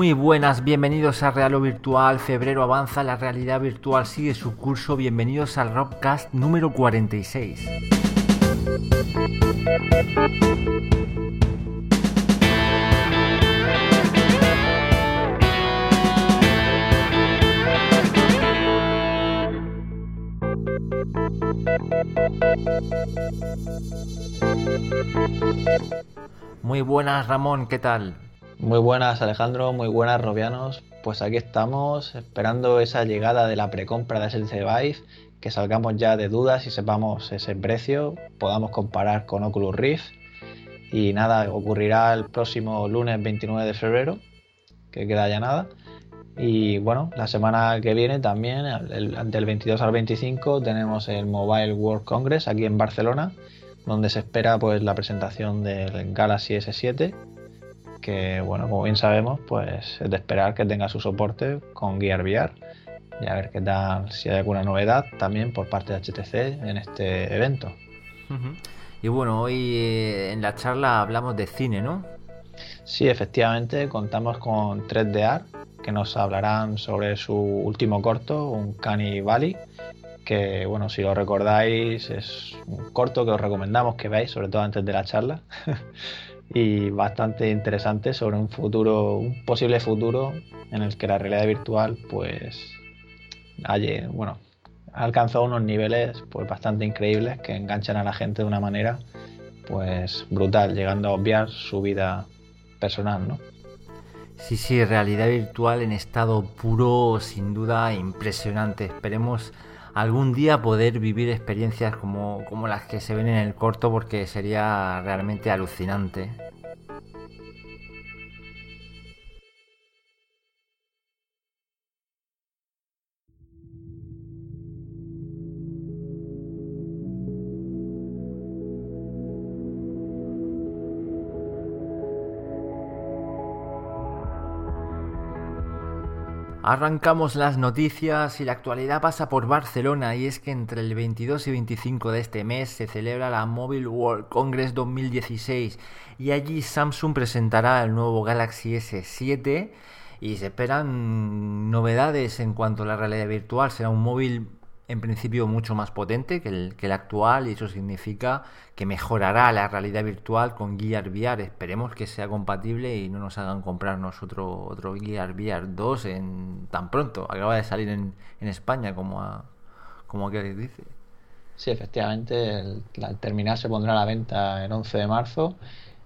Muy buenas, bienvenidos a Realo Virtual. Febrero avanza, la realidad virtual sigue su curso. Bienvenidos al Robcast número 46. Muy buenas, Ramón, ¿qué tal? Muy buenas Alejandro, muy buenas Robianos. Pues aquí estamos esperando esa llegada de la precompra de SLC Vive, que salgamos ya de dudas y sepamos ese precio, podamos comparar con Oculus Rift. Y nada, ocurrirá el próximo lunes 29 de febrero, que queda ya nada. Y bueno, la semana que viene también, del 22 al 25, tenemos el Mobile World Congress aquí en Barcelona, donde se espera pues la presentación del Galaxy S7 que bueno, como bien sabemos, pues es de esperar que tenga su soporte con Gear VR y a ver qué tal, si hay alguna novedad también por parte de HTC en este evento. Y bueno, hoy eh, en la charla hablamos de cine, ¿no? Sí, efectivamente, contamos con 3DR que nos hablarán sobre su último corto, un Cani Valley, que bueno, si lo recordáis es un corto que os recomendamos que veáis, sobre todo antes de la charla. y bastante interesante sobre un futuro, un posible futuro en el que la realidad virtual pues haya, bueno, ha alcanzado unos niveles pues bastante increíbles que enganchan a la gente de una manera pues brutal, llegando a obviar su vida personal, ¿no? Sí, sí, realidad virtual en estado puro, sin duda impresionante. Esperemos algún día poder vivir experiencias como, como las que se ven en el corto porque sería realmente alucinante. Arrancamos las noticias y la actualidad pasa por Barcelona y es que entre el 22 y 25 de este mes se celebra la Mobile World Congress 2016 y allí Samsung presentará el nuevo Galaxy S7 y se esperan novedades en cuanto a la realidad virtual. Será un móvil en principio mucho más potente que el, el actual y eso significa que mejorará la realidad virtual con Gear VR. Esperemos que sea compatible y no nos hagan comprarnos otro, otro Gear VR 2 en, tan pronto. Acaba de salir en, España como, a, como dice. Sí, efectivamente, el, terminal se pondrá a la venta el 11 de marzo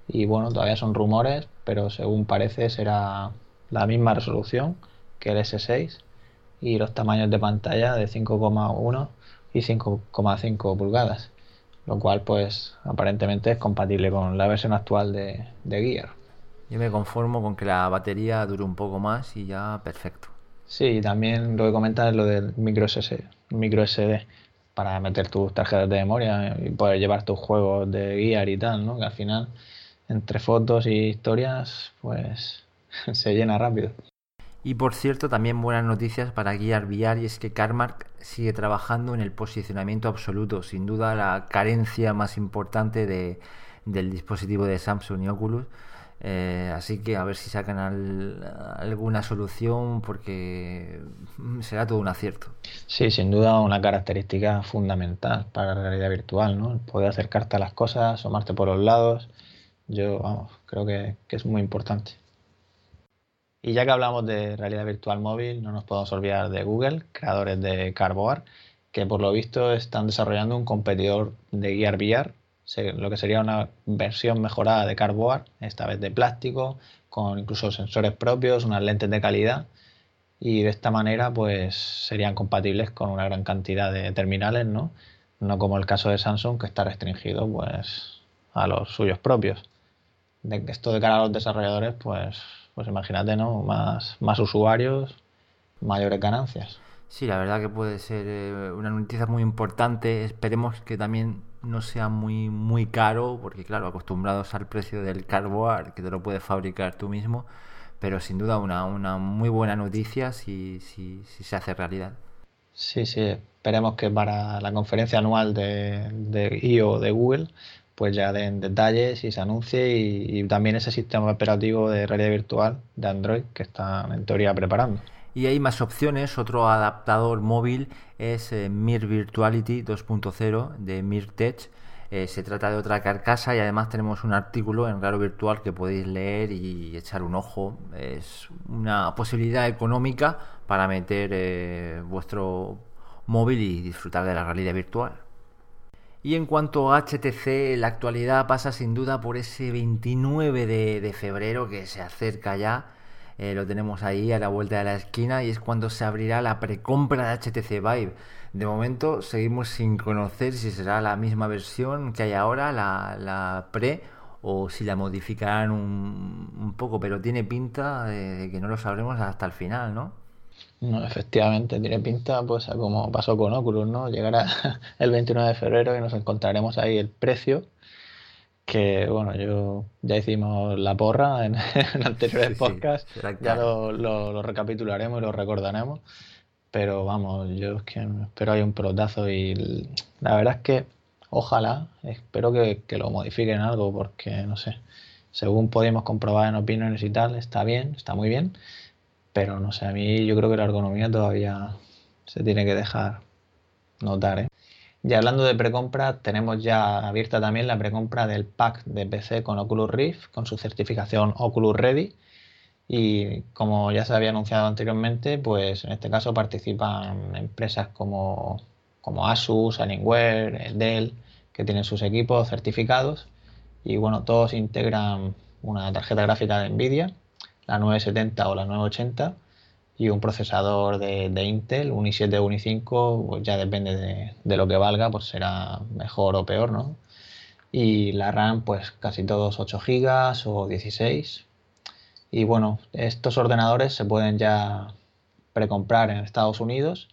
y bueno, todavía son rumores, pero según parece será la misma resolución que el S6 y los tamaños de pantalla de 5,1 y 5,5 pulgadas, lo cual pues aparentemente es compatible con la versión actual de, Gear. Yo me conformo con que la batería dure un poco más y ya perfecto. Sí, también lo que comentas es lo del micro, SD, micro SD para meter tus tarjetas de memoria y poder llevar tus juegos de Gear y tal, ¿no? Que al final entre fotos y historias pues se llena rápido. Y por cierto, también buenas noticias para Gear VR y es que Carmark sigue trabajando en el posicionamiento absoluto, sin duda la carencia más importante de, del dispositivo de Samsung y Oculus. Eh, así que a ver si sacan alguna solución porque será todo un acierto. Sí, sin duda una característica fundamental para la realidad virtual, ¿no? poder acercarte a las cosas, asomarte por los lados. Yo, vamos, creo que es muy importante. Y ya que hablamos de realidad virtual móvil, no nos podemos olvidar de Google, creadores de Carboard, que por lo visto están desarrollando un competidor de Gear VR, lo que sería una versión mejorada de Carboard, esta vez de plástico, con incluso sensores propios, unas lentes de calidad y de esta manera pues serían compatibles con una gran cantidad de terminales, ¿no? No como el caso de Samsung que está restringido pues a los suyos propios. Esto de cara a los desarrolladores pues pues imagínate, ¿no? Más, más usuarios, mayores ganancias. Sí, la verdad que puede ser eh, una noticia muy importante. Esperemos que también no sea muy muy caro, porque claro, acostumbrados al precio del cardboard, que te lo puedes fabricar tú mismo, pero sin duda una, una muy buena noticia si, si, si se hace realidad. Sí, sí, esperemos que para la conferencia anual de, de IO de Google pues ya den detalles y se anuncie y, también ese sistema operativo de realidad virtual de Android que están en teoría preparando. Y hay más opciones, otro adaptador móvil es eh, Mir Virtuality 2.0 de MirTech. Eh, se trata de otra carcasa y además tenemos un artículo en Raro Virtual que podéis leer y echar un ojo. Es una posibilidad económica para meter eh, vuestro móvil y disfrutar de la realidad virtual. Y en cuanto a HTC, la actualidad pasa sin duda por ese 29 de, febrero que se acerca ya. Eh, lo tenemos ahí a la vuelta de la esquina y es cuando se abrirá la precompra de HTC Vive. De momento seguimos sin conocer si será la misma versión que hay ahora, la, pre, o si la modificarán un poco, pero tiene pinta de que no lo sabremos hasta el final, ¿no? No, efectivamente, tiene pinta pues como pasó con Oculus, ¿no? Llegará el 29 de febrero y nos encontraremos ahí el precio, que bueno, yo ya hicimos la porra en, anteriores podcasts, ya lo, recapitularemos y lo recordaremos, pero vamos, yo es que espero hay un pelotazo y la verdad es que ojalá, espero que, que lo modifiquen algo porque no sé, según podemos comprobar en opiniones y tal, está bien, está muy bien pero no sé, a mí yo creo que la ergonomía todavía se tiene que dejar notar. ¿eh? Y hablando de precompra, tenemos ya abierta también la precompra del pack de PC con Oculus Rift, con su certificación Oculus Ready. Y como ya se había anunciado anteriormente, pues en este caso participan empresas como, como Asus, Alienware, Dell, que tienen sus equipos certificados. Y bueno, todos integran una tarjeta gráfica de Nvidia la 970 o la 980 y un procesador de, Intel, un i7 o un i5, pues ya depende de, lo que valga, pues será mejor o peor, ¿no? Y la RAM, pues casi todos 8 GB o 16. Y bueno, estos ordenadores se pueden ya precomprar en Estados Unidos.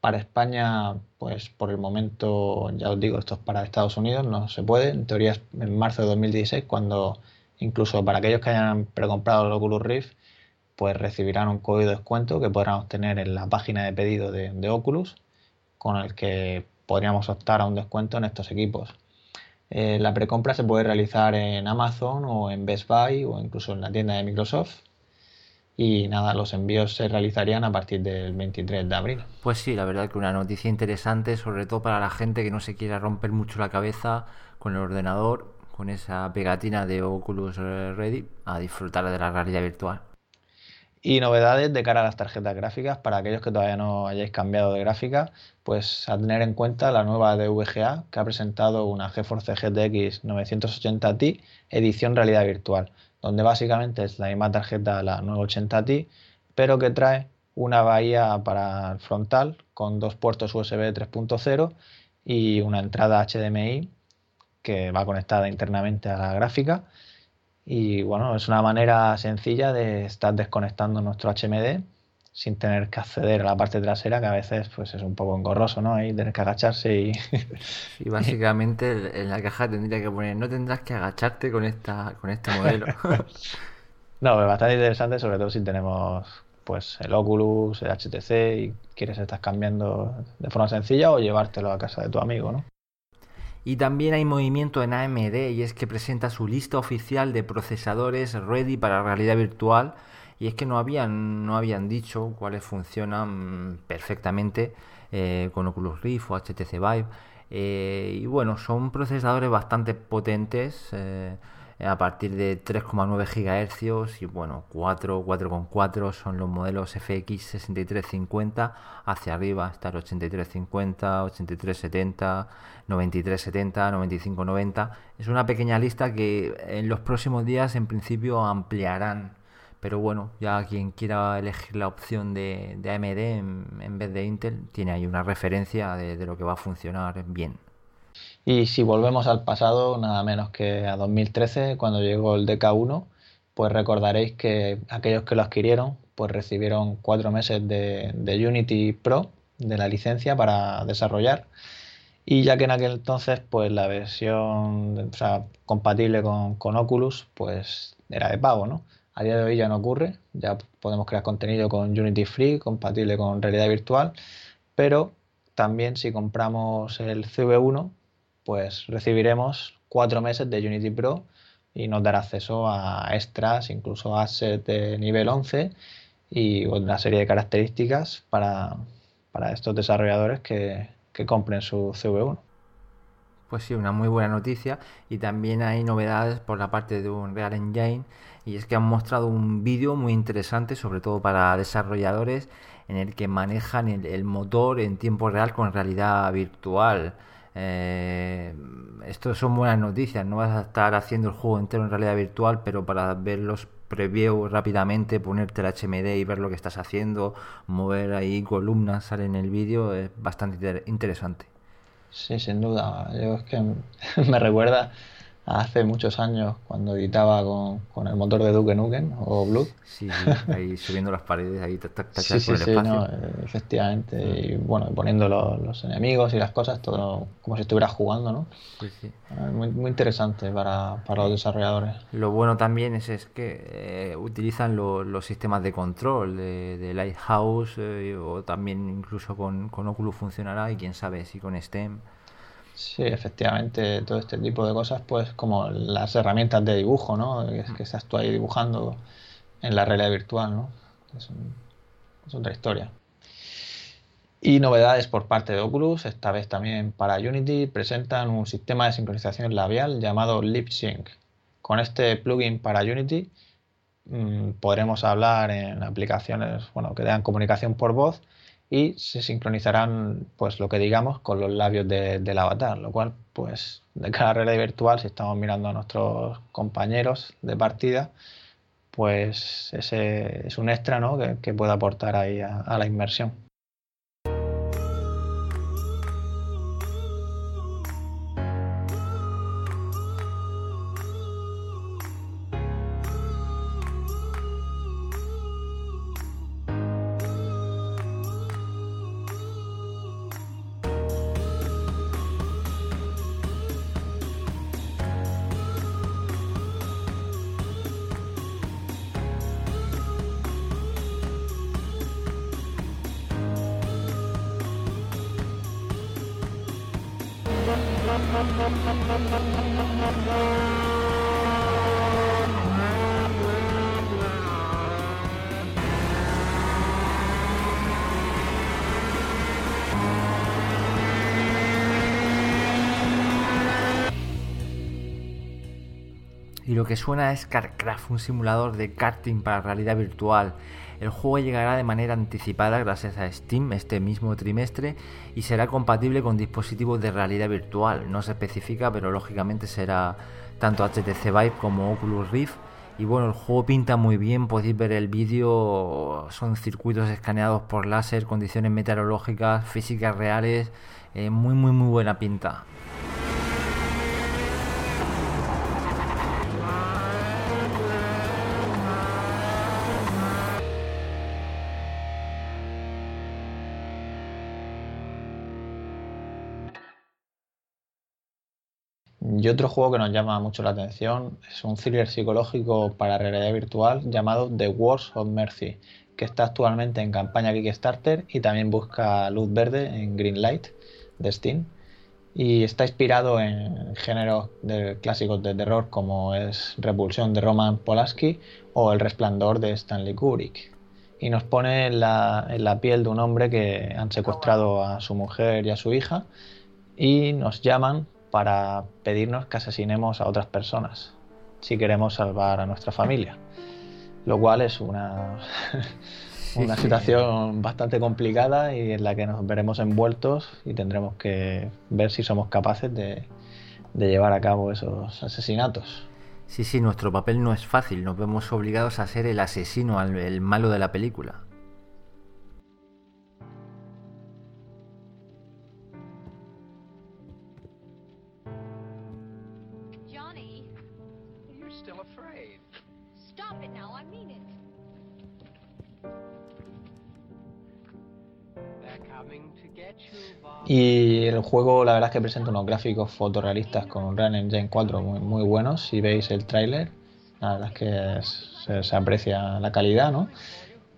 Para España, pues por el momento, ya os digo, esto es para Estados Unidos, no se puede. En teoría en marzo de 2016 cuando Incluso para aquellos que hayan precomprado el Oculus Rift, pues recibirán un código de descuento que podrán obtener en la página de pedido de, Oculus, con el que podríamos optar a un descuento en estos equipos. Eh, la precompra se puede realizar en Amazon o en Best Buy o incluso en la tienda de Microsoft. Y nada, los envíos se realizarían a partir del 23 de abril. Pues sí, la verdad que una noticia interesante, sobre todo para la gente que no se quiera romper mucho la cabeza con el ordenador con esa pegatina de Oculus Ready a disfrutar de la realidad virtual. Y novedades de cara a las tarjetas gráficas, para aquellos que todavía no hayáis cambiado de gráfica, pues a tener en cuenta la nueva de que ha presentado una GeForce GTX 980 Ti edición realidad virtual, donde básicamente es la misma tarjeta, la 980 Ti, pero que trae una bahía para el frontal con dos puertos USB 3.0 y una entrada HDMI que va conectada internamente a la gráfica. Y bueno, es una manera sencilla de estar desconectando nuestro HMD sin tener que acceder a la parte trasera, que a veces pues es un poco engorroso, ¿no? Ahí tener que agacharse y... y básicamente en la caja tendría que poner, no tendrás que agacharte con, esta, con este modelo. no, es bastante interesante, sobre todo si tenemos pues el Oculus, el HTC y quieres estar cambiando de forma sencilla o llevártelo a casa de tu amigo, ¿no? Y también hay movimiento en AMD y es que presenta su lista oficial de procesadores ready para realidad virtual y es que no habían, no habían dicho cuáles funcionan perfectamente eh, con Oculus Rift o HTC Vive. Eh, y bueno, son procesadores bastante potentes. Eh, a partir de 3,9 GHz y bueno, 4, 4,4 son los modelos FX 6350, hacia arriba está el 8350, 8370, 9370, 9590. Es una pequeña lista que en los próximos días en principio ampliarán. Pero bueno, ya quien quiera elegir la opción de, AMD en, vez de Intel, tiene ahí una referencia de lo que va a funcionar bien. Y si volvemos al pasado, nada menos que a 2013, cuando llegó el DK1, pues recordaréis que aquellos que lo adquirieron, pues recibieron cuatro meses de, Unity Pro, de la licencia para desarrollar. Y ya que en aquel entonces, pues la versión compatible con, con, Oculus, pues era de pago, ¿no? A día de hoy ya no ocurre, ya podemos crear contenido con Unity Free, compatible con realidad virtual, pero también si compramos el CV1, pues recibiremos cuatro meses de Unity Pro y nos dará acceso a extras, incluso assets de nivel 11 y una serie de características para, estos desarrolladores que, que compren su CV1. Pues sí, una muy buena noticia. Y también hay novedades por la parte de un Real Engine. Y es que han mostrado un vídeo muy interesante, sobre todo para desarrolladores, en el que manejan el, motor en tiempo real con realidad virtual. Eh, esto son buenas noticias. No vas a estar haciendo el juego entero en realidad virtual, pero para ver los previews rápidamente, ponerte el HMD y ver lo que estás haciendo, mover ahí columnas, sale en el vídeo, es bastante interesante. Sí, sin duda. Yo es que me recuerda hace muchos años cuando editaba con, con, el motor de Duke Nukem o Blood. Sí, ahí subiendo las paredes, ahí tac, tac, sí, sí, sí, no, efectivamente. Y bueno, poniendo los, enemigos y las cosas, todo como si estuvieras jugando, ¿no? Sí, sí. Ah, muy, muy interesante para, para, los desarrolladores. Lo bueno también es, es que eh, utilizan los sistemas de control de, de Lighthouse eh, o también incluso con, con Oculus funcionará y quién sabe si con STEM. Sí, efectivamente, todo este tipo de cosas, pues como las herramientas de dibujo, ¿no? Que, que estás tú ahí dibujando en la realidad virtual, ¿no? Es, otra historia. Y novedades por parte de Oculus, esta vez también para Unity, presentan un sistema de sincronización labial llamado LipSync. Con este plugin para Unity mm, podremos hablar en aplicaciones bueno, que dan comunicación por voz y se sincronizarán pues lo que digamos con los labios del avatar, lo cual pues de cara a realidad virtual si estamos mirando a nuestros compañeros de partida pues ese es un extra ¿no? que, puede aportar ahí a la inmersión. Suena es CarCraft, un simulador de karting para realidad virtual. El juego llegará de manera anticipada gracias a Steam este mismo trimestre y será compatible con dispositivos de realidad virtual. No se especifica, pero lógicamente será tanto HTC Vive como Oculus Rift. Y bueno, el juego pinta muy bien, podéis ver el vídeo, son circuitos escaneados por láser, condiciones meteorológicas, físicas reales, eh, muy muy muy buena pinta. Y otro juego que nos llama mucho la atención es un thriller psicológico para realidad virtual llamado The Wars of Mercy, que está actualmente en campaña Kickstarter y también busca luz verde en Greenlight de Steam. Y está inspirado en géneros de clásicos de terror como es Repulsión de Roman Polanski o El Resplandor de Stanley Kubrick. Y nos pone en la, en la piel de un hombre que han secuestrado a su mujer y a su hija y nos llaman para pedirnos que asesinemos a otras personas si queremos salvar a nuestra familia. Lo cual es una, una situación bastante complicada y en la que nos veremos envueltos y tendremos que ver si somos capaces de, de llevar a cabo esos asesinatos. Sí, sí, nuestro papel no es fácil, nos vemos obligados a ser el asesino, el malo de la película. Y el juego, la verdad es que presenta unos gráficos fotorrealistas con Unreal Engine 4 muy, muy buenos. Si veis el tráiler, la verdad es que se, aprecia la calidad, ¿no?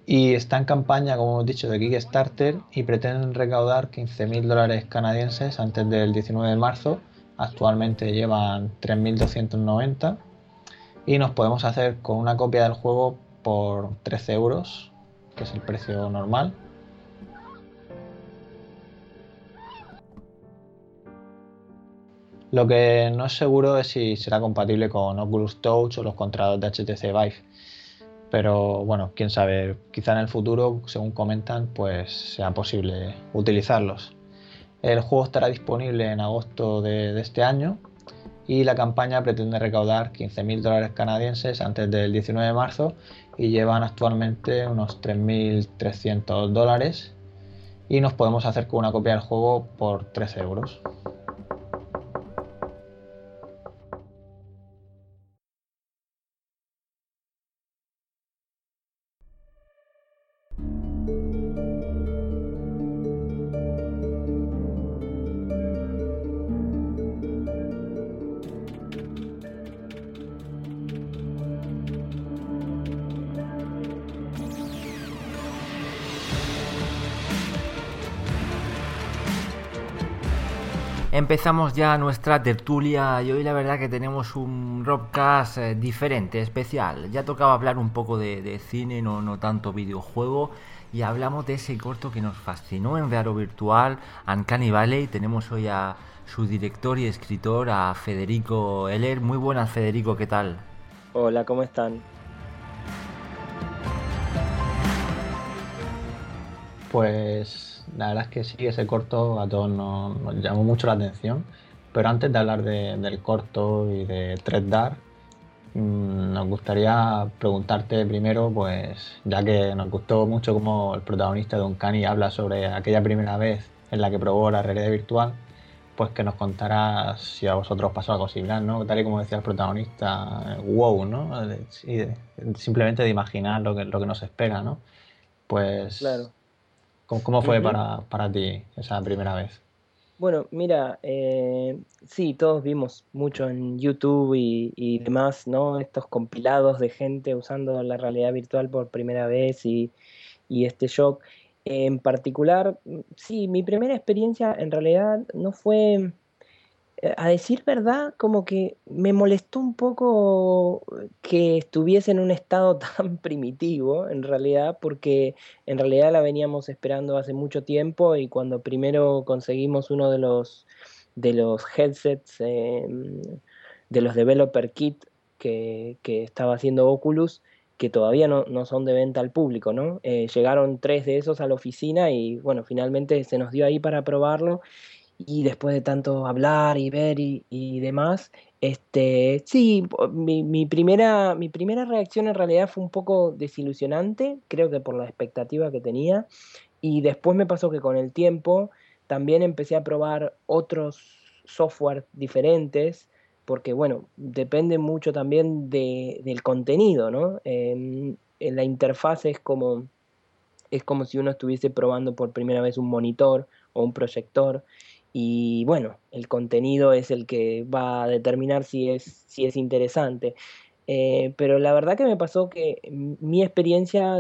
Y está en campaña, como hemos dicho, de Kickstarter y pretenden recaudar 15.000 dólares canadienses antes del 19 de marzo Actualmente llevan 3.290 y nos podemos hacer con una copia del juego por 13 euros, que es el precio normal. Lo que no es seguro es si será compatible con Oculus Touch o los contratos de HTC Vive. Pero bueno, quién sabe, quizá en el futuro, según comentan, pues sea posible utilizarlos. El juego estará disponible en agosto de, este año y la campaña pretende recaudar 15.000 dólares canadienses antes del 19 de marzo y llevan actualmente unos 3.300 dólares y nos podemos hacer con una copia del juego por 13 euros. Empezamos ya nuestra tertulia y hoy la verdad que tenemos un Robcast eh, diferente, especial. Ya tocaba hablar un poco de, cine, no, no tanto videojuego, y hablamos de ese corto que nos fascinó en Rearo Virtual, Uncanny Valley. Tenemos hoy a su director y escritor, a Federico Heller. Muy buenas, Federico, ¿qué tal? Hola, ¿cómo están? Pues la verdad es que sí, ese corto a todos nos, llamó mucho la atención. Pero antes de hablar del corto y de Thread Dark, mm, nos gustaría preguntarte primero, pues ya que nos gustó mucho como el protagonista de Uncanny habla sobre aquella primera vez en la que probó la realidad virtual, pues que nos contaras si a vosotros pasó algo similar, ¿no? Tal y como decía el protagonista, wow, ¿no? simplemente de imaginar lo que, lo que nos espera, ¿no? Pues claro. ¿Cómo, fue para, ti esa primera vez? Bueno, mira, eh, sí, todos vimos mucho en YouTube y, demás, ¿no? Estos compilados de gente usando la realidad virtual por primera vez y, y este shock. En particular, sí, mi primera experiencia en realidad no fue a decir verdad, como que me molestó un poco que estuviese en un estado tan primitivo, en realidad, porque en realidad la veníamos esperando hace mucho tiempo y cuando primero conseguimos uno de los, de los headsets em, de los developer kit que, estaba haciendo Oculus, que todavía no, son de venta al público, ¿no? Eh, llegaron tres de esos a la oficina y bueno, finalmente se nos dio ahí para probarlo y después de tanto hablar y ver y, demás, este, sí, mi, primera, mi primera reacción en realidad fue un poco desilusionante, creo que por la expectativa que tenía, y después me pasó que con el tiempo también empecé a probar otros software diferentes, porque bueno, depende mucho también de, del contenido, ¿no? en la interfaz es como, es como si uno estuviese probando por primera vez un monitor o un proyector y bueno, el contenido es el que va a determinar si es, si es interesante. Eh, pero la verdad que me pasó que mi experiencia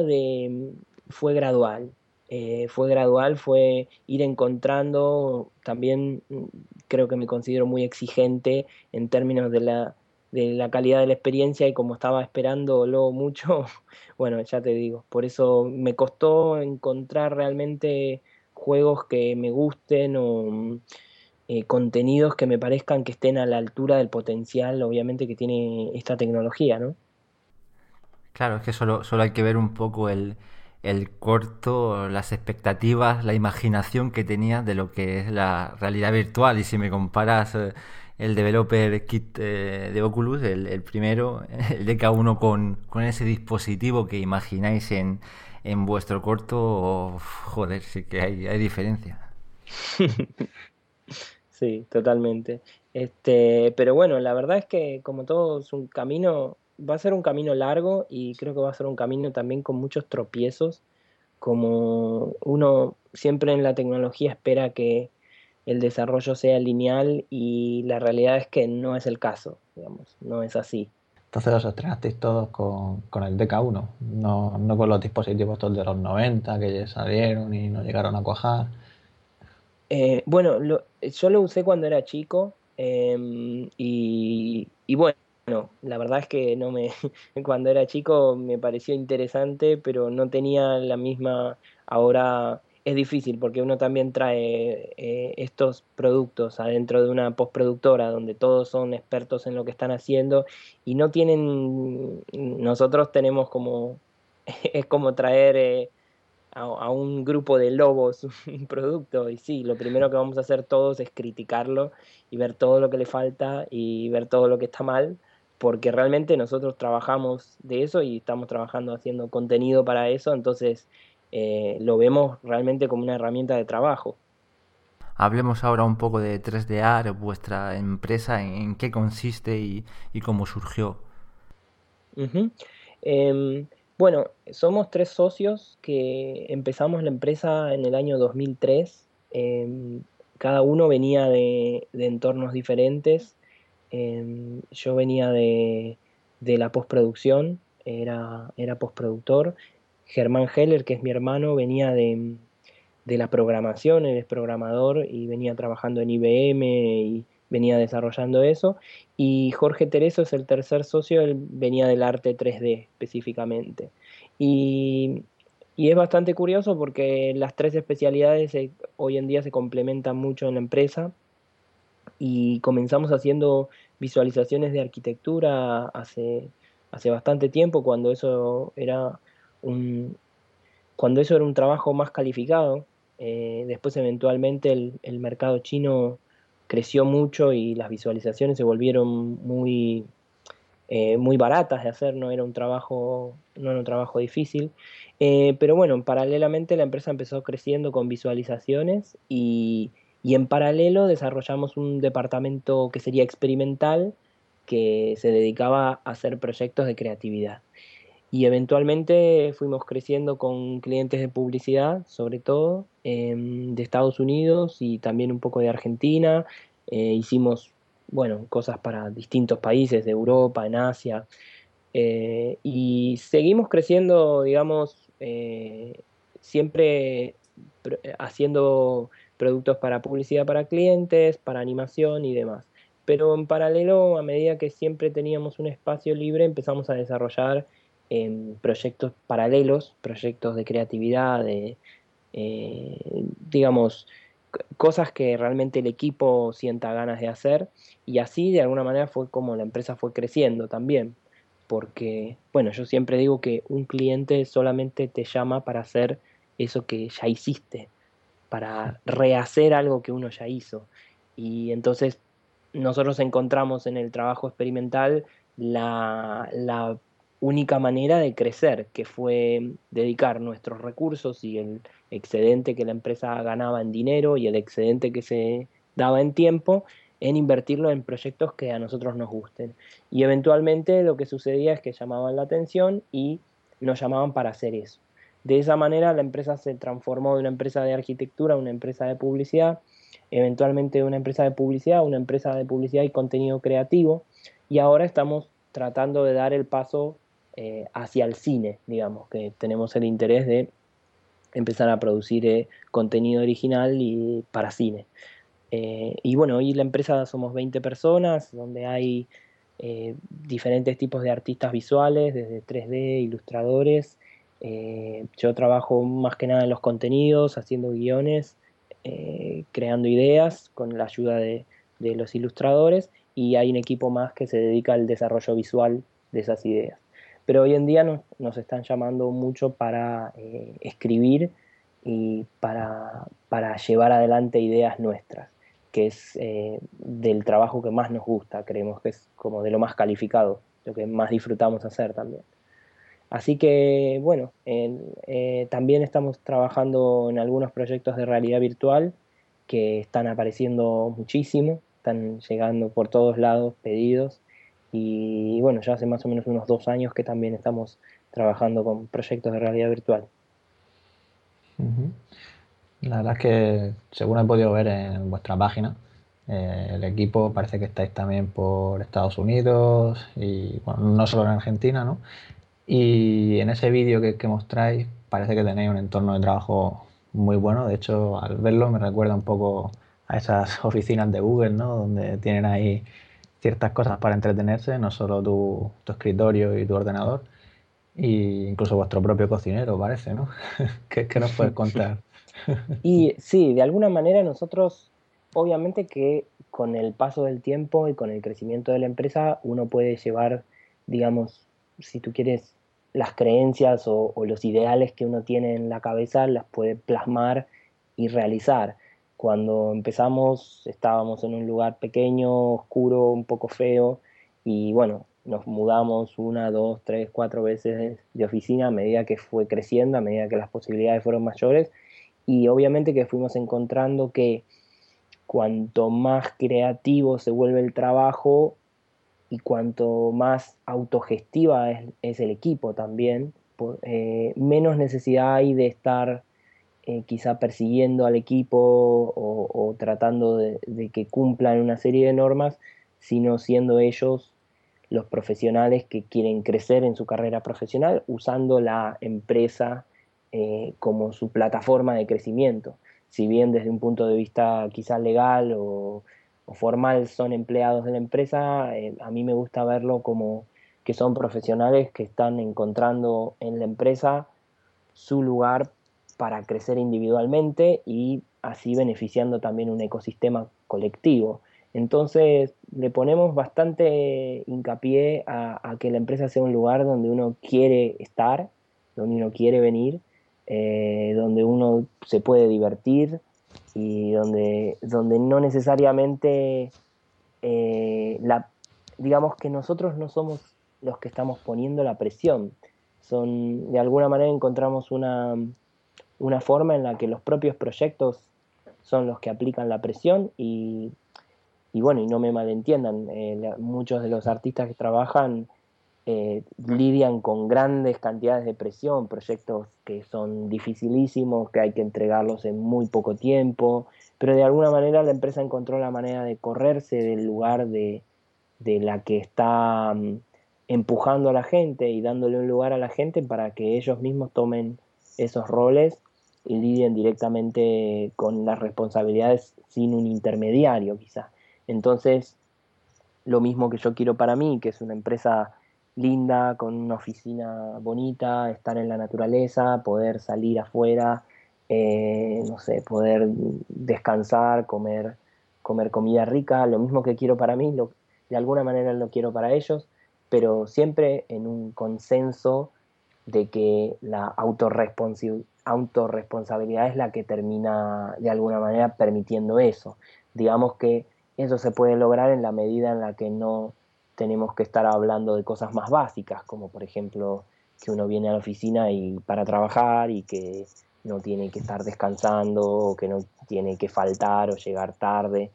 fue gradual. Eh, fue gradual, fue ir encontrando, también mm, creo que me considero muy exigente en términos de la, de la calidad de la experiencia y como estaba esperándolo mucho, bueno, ya te digo, por eso me costó encontrar realmente juegos que me gusten o eh, contenidos que me parezcan que estén a la altura del potencial, obviamente, que tiene esta tecnología, ¿no? Claro, es que solo, solo hay que ver un poco el, corto, las expectativas, la imaginación que tenía de lo que es la realidad virtual. Y si me comparas eh, el developer kit eh, de Oculus, el, primero, el DK1 con, con ese dispositivo que imagináis en, en vuestro corto, joder, sí que hay, hay diferencia. sí, totalmente. Este, pero bueno, la verdad es que como todo es un camino, va a ser un camino largo y creo que va a ser un camino también con muchos tropiezos, como uno siempre en la tecnología espera que el desarrollo sea lineal y la realidad es que no es el caso, digamos, no es así. Entonces los estrenasteis todos con, el DK1, no, no, con los dispositivos todos de los 90 que salieron y no llegaron a cuajar. Eh, bueno, yo lo usé cuando era chico, Em, y, bueno, la verdad es que no me cuando era chico me pareció interesante, pero no tenía la misma ahora es difícil porque uno también trae eh, estos productos adentro de una postproductora donde todos son expertos en lo que están haciendo y no tienen, nosotros tenemos como, es como traer eh, a, un grupo de lobos un producto y sí, lo primero que vamos a hacer todos es criticarlo y ver todo lo que le falta y ver todo lo que está mal porque realmente nosotros trabajamos de eso y estamos trabajando haciendo contenido para eso, entonces eh, lo vemos realmente como una herramienta de trabajo. Hablemos ahora un poco de 3DR, vuestra empresa, en, qué consiste y, cómo surgió. Em, bueno, somos tres socios que empezamos la empresa en el año 2003. Em, cada uno venía de, entornos diferentes. Em, yo venía de, la postproducción, era, era postproductor Germán Heller, que es mi hermano, venía de, la programación, él es programador y venía trabajando en IBM y venía desarrollando eso. Y Jorge Tereso es el tercer socio, él venía del arte 3D específicamente. Y, es bastante curioso porque las tres especialidades hoy en día se complementan mucho en la empresa y comenzamos haciendo visualizaciones de arquitectura hace, hace bastante tiempo, cuando eso era cuando eso era un trabajo más calificado, eh, después eventualmente el, mercado chino creció mucho y las visualizaciones se volvieron muy, eh, muy baratas de hacer, no era un trabajo, no un trabajo difícil. Eh, pero bueno, paralelamente la empresa empezó creciendo con visualizaciones y, y en paralelo desarrollamos un departamento que sería experimental que se dedicaba a hacer proyectos de creatividad y eventualmente fuimos creciendo con clientes de publicidad, sobre todo em, de Estados Unidos y también un poco de Argentina. Eh, hicimos, bueno, cosas para distintos países de Europa, en Asia. Eh, y seguimos creciendo, digamos, eh, siempre haciendo productos para publicidad para clientes, para animación y demás. Pero en paralelo, a medida que siempre teníamos un espacio libre, empezamos a desarrollar proyectos paralelos, proyectos de creatividad, de, eh, digamos, cosas que realmente el equipo sienta ganas de hacer. Y así de alguna manera fue como la empresa fue creciendo también. Porque bueno yo siempre digo que un cliente solamente te llama para hacer eso que ya hiciste para rehacer algo que uno ya hizo. Y entonces nosotros encontramos en el trabajo experimental la única manera de crecer, que fue dedicar nuestros recursos y el excedente que la empresa ganaba en dinero y el excedente que se daba en tiempo en invertirlo en proyectos que a nosotros nos gusten. Y eventualmente lo que sucedía es que llamaban la atención y nos llamaban para hacer eso. De esa manera la empresa se transformó de una empresa de arquitectura a una empresa de publicidad, eventualmente de una empresa de publicidad a una empresa de publicidad y contenido creativo, y ahora estamos tratando de dar el paso eh, hacia el cine, digamos, que tenemos el interés de empezar a producir eh, contenido original y para cine. Eh, y bueno, hoy la empresa somos 20 personas, donde hay diferentes tipos de artistas visuales, desde 3D, ilustradores. yo trabajo más que nada en los contenidos, haciendo guiones, creando ideas con la ayuda de, de los ilustradores y hay un equipo más que se dedica al desarrollo visual de esas ideas pero hoy en día nos, están llamando mucho para eh, escribir y para, llevar adelante ideas nuestras, que es eh, del trabajo que más nos gusta, creemos que es como de lo más calificado, lo que más disfrutamos hacer también. Así que bueno, eh, también estamos trabajando en algunos proyectos de realidad virtual que están apareciendo muchísimo, están llegando por todos lados pedidos y bueno, ya hace más o menos unos dos años que también estamos trabajando con proyectos de realidad virtual. La verdad es que, según he podido ver en vuestra página, eh, el equipo parece que estáis también por Estados Unidos y bueno, no solo en Argentina, ¿no? Y en ese vídeo que, que mostráis parece que tenéis un entorno de trabajo muy bueno. De hecho, al verlo me recuerda un poco a esas oficinas de Google, ¿no? Donde tienen ahí ciertas cosas para entretenerse, no solo tu, escritorio y tu ordenador, e incluso vuestro propio cocinero, parece, ¿no? ¿Qué, ¿Qué, nos puedes contar? y sí, de alguna manera nosotros, obviamente que con el paso del tiempo y con el crecimiento de la empresa, uno puede llevar, digamos, si tú quieres, las creencias o, los ideales que uno tiene en la cabeza, las puede plasmar y realizar. Cuando empezamos estábamos en un lugar pequeño, oscuro, un poco feo y bueno, nos mudamos una, dos, tres, cuatro veces de oficina a medida que fue creciendo, a medida que las posibilidades fueron mayores. Y obviamente que fuimos encontrando que cuanto más creativo se vuelve el trabajo, y cuanto más autogestiva es, el equipo también, eh, menos necesidad hay de estar eh, quizá persiguiendo al equipo o, tratando de, que cumplan una serie de normas, sino siendo ellos los profesionales que quieren crecer en su carrera profesional usando la empresa eh, como su plataforma de crecimiento. Si bien desde un punto de vista quizá legal o o formal son empleados de la empresa, eh, a mí me gusta verlo como que son profesionales que están encontrando en la empresa su lugar para crecer individualmente y así beneficiando también un ecosistema colectivo. Entonces le ponemos bastante hincapié a, que la empresa sea un lugar donde uno quiere estar, donde uno quiere venir, eh, donde uno se puede divertir, y donde, donde no necesariamente eh, la, digamos que nosotros no somos los que estamos poniendo la presión. Son, de alguna manera encontramos una, una forma en la que los propios proyectos son los que aplican la presión y, y bueno, y no me malentiendan, eh, muchos de los artistas que trabajan eh, lidian con grandes cantidades de presión, proyectos que son dificilísimos, que hay que entregarlos en muy poco tiempo, pero de alguna manera la empresa encontró la manera de correrse del lugar de, la que está mm, empujando a la gente y dándole un lugar a la gente para que ellos mismos tomen esos roles lidien directamente con las responsabilidades sin un intermediario quizá. Entonces, lo mismo que yo quiero para mí, que es una empresa linda, con una oficina bonita, estar en la naturaleza, poder salir afuera, eh, no sé, poder descansar, comer, comer comida rica, lo mismo que quiero para mí, lo, de alguna manera lo quiero para ellos, pero siempre en un consenso de que la autorresponsabilidad es la que termina de alguna manera permitiendo eso. Digamos que eso se puede lograr en la medida en la que no tenemos que estar hablando de cosas más básicas, como por ejemplo que uno viene a la oficina y para trabajar y que no tiene que estar descansando o que no tiene que faltar o llegar tarde.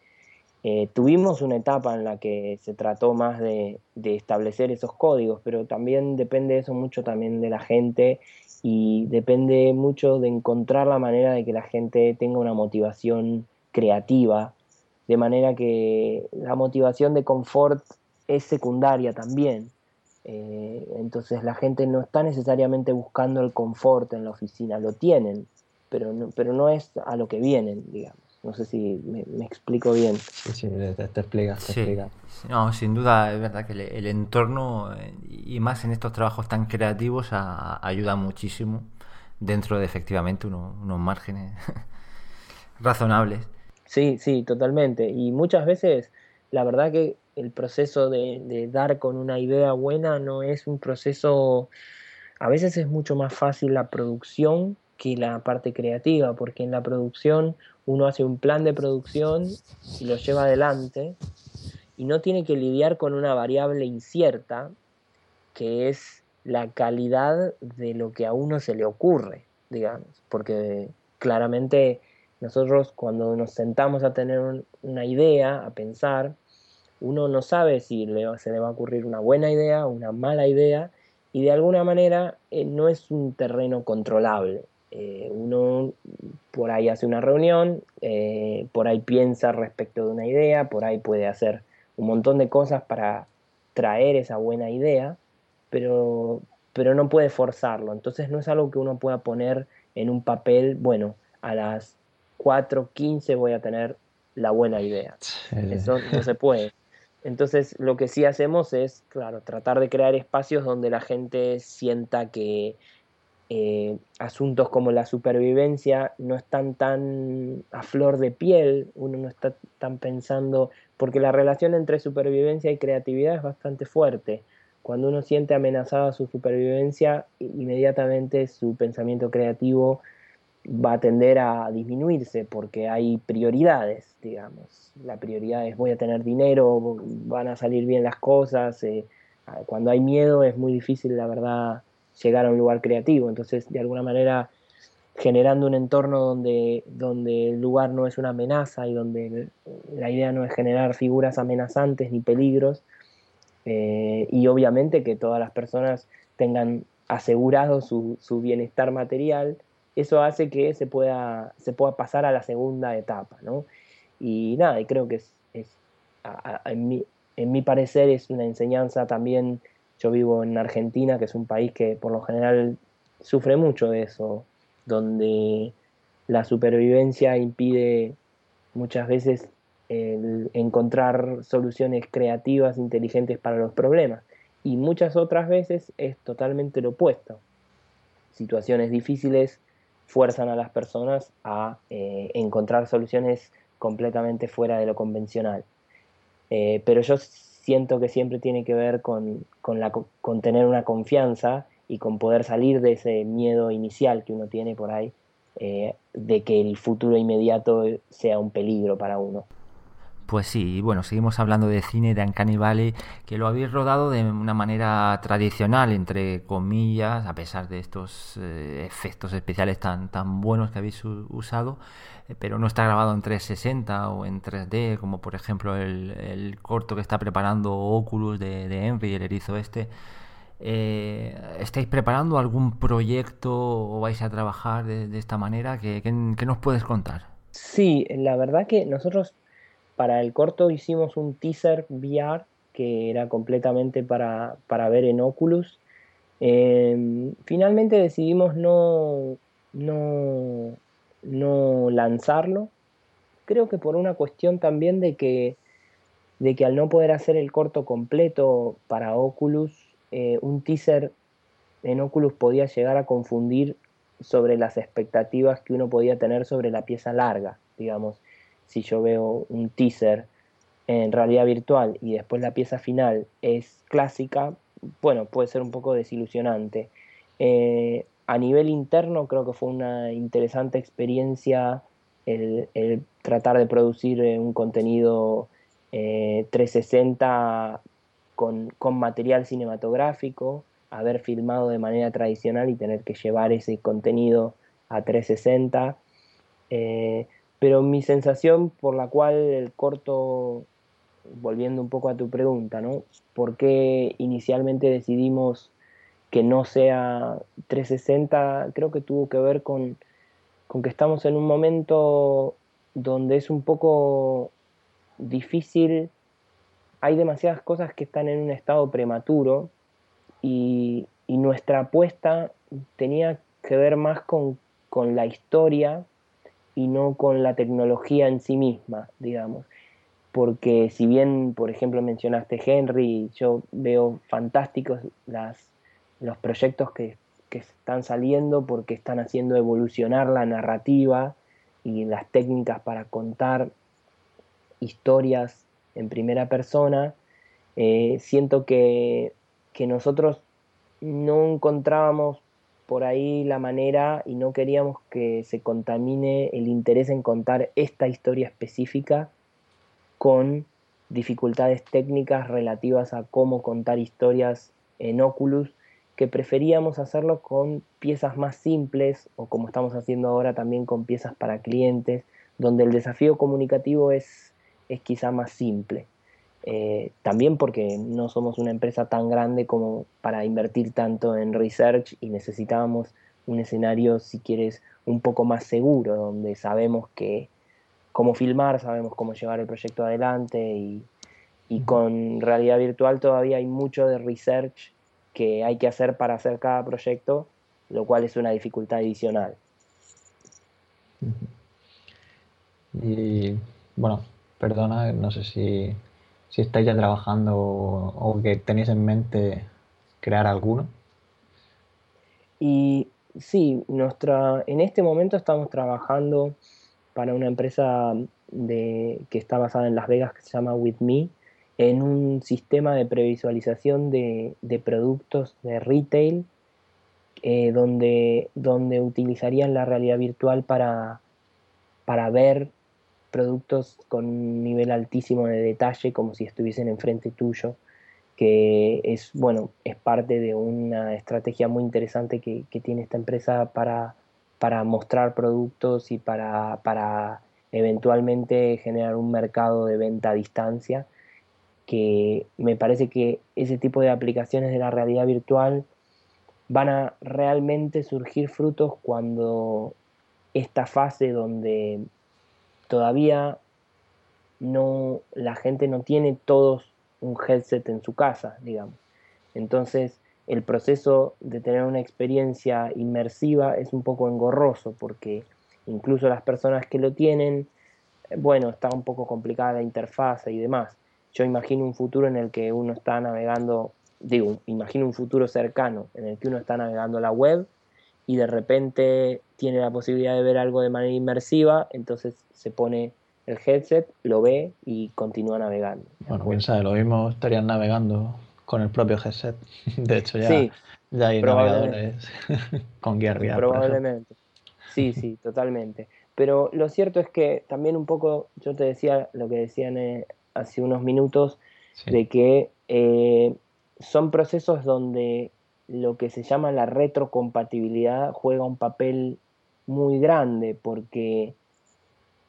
Eh, tuvimos una etapa en la que se trató más de, establecer esos códigos, pero también depende eso mucho también de la gente y depende mucho de encontrar la manera de que la gente tenga una motivación creativa, de manera que la motivación de confort es secundaria también. Eh, entonces la gente no está necesariamente buscando el confort en la oficina, lo tienen, pero no, pero no es a lo que vienen, digamos. No sé si me, explico bien. Sí, sí, te, te explica, No, sin duda es verdad que el, entorno, eh, y más en estos trabajos tan creativos, ayuda muchísimo dentro de efectivamente unos márgenes razonables. Sí, sí, totalmente. Y muchas veces, la verdad que el proceso de, dar con una idea buena no es un proceso, a veces es mucho más fácil la producción que la parte creativa, porque en la producción uno hace un plan de producción y lo lleva adelante y no tiene que lidiar con una variable incierta que es la calidad de lo que a uno se le ocurre, digamos, porque claramente nosotros cuando nos sentamos a tener una idea, a pensar, uno no sabe si se le va a ocurrir una buena idea una mala idea y de alguna manera eh, no es un terreno controlable. Eh, uno por ahí hace una reunión, eh, por ahí piensa respecto de una idea, por ahí puede hacer un montón de cosas para traer esa buena idea, pero, pero no puede forzarlo. Entonces no es algo que uno pueda poner en un papel, bueno, a las 4.15 voy a tener la buena idea. Eso no se puede. Entonces, lo que sí hacemos es, claro, tratar de crear espacios donde la gente sienta que eh, asuntos como la supervivencia no están tan a flor de piel, uno no está tan pensando, porque la relación entre supervivencia y creatividad es bastante fuerte. Cuando uno siente amenazada su supervivencia, inmediatamente su pensamiento creativo va a tender a disminuirse porque hay prioridades, digamos. La prioridad es voy a tener dinero, van a salir bien las cosas. Eh, cuando hay miedo es muy difícil, la verdad, llegar a un lugar creativo. Entonces, de alguna manera, generando un entorno donde, donde el lugar no es una amenaza y donde la idea no es generar figuras amenazantes ni peligros, eh, y obviamente que todas las personas tengan asegurado su, su bienestar material, eso hace que se pueda, se pueda pasar a la segunda etapa, ¿no? Y nada, y creo que es, en, mi, en, mi, parecer es una enseñanza también, yo vivo en Argentina, que es un país que por lo general sufre mucho de eso, donde la supervivencia impide muchas veces encontrar soluciones creativas, inteligentes para los problemas. Y muchas otras veces es totalmente lo opuesto. Situaciones difíciles fuerzan a las personas a eh, encontrar soluciones completamente fuera de lo convencional. Eh, pero yo siento que siempre tiene que ver con, la, con tener una confianza y con poder salir de ese miedo inicial que uno tiene por ahí eh, de que el futuro inmediato sea un peligro para uno. Pues sí, bueno, seguimos hablando de cine de Uncanny Valley, que lo habéis rodado de una manera tradicional, entre comillas, a pesar de estos eh, efectos especiales tan, tan buenos que habéis usado, eh, pero no está grabado en 360 o en 3D, como por ejemplo el, corto que está preparando Oculus de, Henry, el erizo este. Eh, ¿Estáis preparando algún proyecto o vais a trabajar de, esta manera? ¿Qué, qué nos puedes contar? Sí, la verdad que nosotros para el corto hicimos un teaser VR que era completamente para, ver en Oculus. Em, finalmente decidimos no, no, no lanzarlo. Creo que por una cuestión también de que, de que al no poder hacer el corto completo para Oculus, eh, un teaser en Oculus podía llegar a confundir sobre las expectativas que uno podía tener sobre la pieza larga, digamos si yo veo un teaser en realidad virtual y después la pieza final es clásica, bueno, puede ser un poco desilusionante. Eh, a nivel interno creo que fue una interesante experiencia el, tratar de producir eh, un contenido 360 eh, con, material cinematográfico, haber filmado de manera tradicional y tener que llevar ese contenido a 360. Pero mi sensación por la cual el corto, volviendo un poco a tu pregunta, ¿no? ¿Por qué inicialmente decidimos que no sea 360? Creo que tuvo que ver con, que estamos en un momento donde es un poco difícil, hay demasiadas cosas que están en un estado prematuro y, nuestra apuesta tenía que ver más con, con la historia y no con la tecnología en sí misma, digamos. Porque si bien, por ejemplo, mencionaste Henry, yo veo fantásticos los proyectos que, que están saliendo porque están haciendo evolucionar la narrativa y las técnicas para contar historias en primera persona, eh, siento que, que, nosotros no encontrábamos por ahí la manera y no queríamos que se contamine el interés en contar esta historia específica con dificultades técnicas relativas a cómo contar historias en Oculus, que preferíamos hacerlo con piezas más simples o como estamos haciendo ahora también con piezas para clientes, donde el desafío comunicativo es, es quizá más simple. Eh, también porque no somos una empresa tan grande como para invertir tanto en research y necesitábamos un escenario, si quieres, un poco más seguro, donde sabemos que cómo filmar, sabemos cómo llevar el proyecto adelante y, y con realidad virtual todavía hay mucho de research que hay que hacer para hacer cada proyecto, lo cual es una dificultad adicional. Y bueno, perdona, no sé si, si estáis ya trabajando o, que tenéis en mente crear alguno. Y sí, nuestra, en este momento estamos trabajando para una empresa de, que está basada en Las Vegas que se llama With Me, en un sistema de previsualización de, productos de retail, eh, donde, donde utilizarían la realidad virtual para, para ver productos con un nivel altísimo de detalle, como si estuviesen enfrente tuyo, que es, bueno, es parte de una estrategia muy interesante que, tiene esta empresa para, para mostrar productos y para, para eventualmente generar un mercado de venta a distancia que me parece que ese tipo de aplicaciones de la realidad virtual van a realmente surgir frutos cuando esta fase donde todavía no la gente no tiene todos un headset en su casa, digamos. Entonces, el proceso de tener una experiencia inmersiva es un poco engorroso porque incluso las personas que lo tienen, bueno, está un poco complicada la interfaz y demás. Yo imagino un futuro en el que uno está navegando, digo, imagino un futuro cercano en el que uno está navegando la web y de repente tiene la posibilidad de ver algo de manera inmersiva, entonces se pone el headset, lo ve y continúa navegando. Bueno, quién sabe, lo mismo estarían navegando con el propio headset. De hecho, ya, ya hay navegadores con guía real. Probablemente. Sí, sí, totalmente. Pero lo cierto es que también un poco, yo te decía lo que decían eh, hace unos minutos, de que eh, son procesos donde lo que se llama la retrocompatibilidad juega un papel muy grande, porque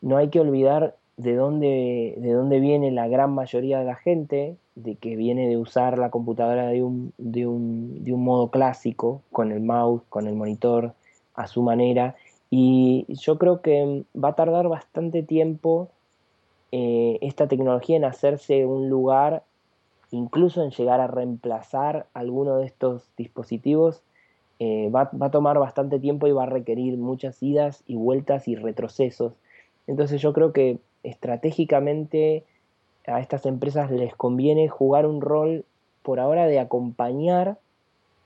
no hay que olvidar de dónde, de dónde viene la gran mayoría de la gente, de que viene de usar la computadora de un, de un, de un modo clásico, con el mouse, con el monitor, a su manera, y yo creo que va a tardar bastante tiempo eh, esta tecnología en hacerse un lugar, incluso en llegar a reemplazar alguno de estos dispositivos, eh, va, a tomar bastante tiempo y va a requerir muchas idas y vueltas y retrocesos. Entonces yo creo que estratégicamente a estas empresas les conviene jugar un rol por ahora de acompañar,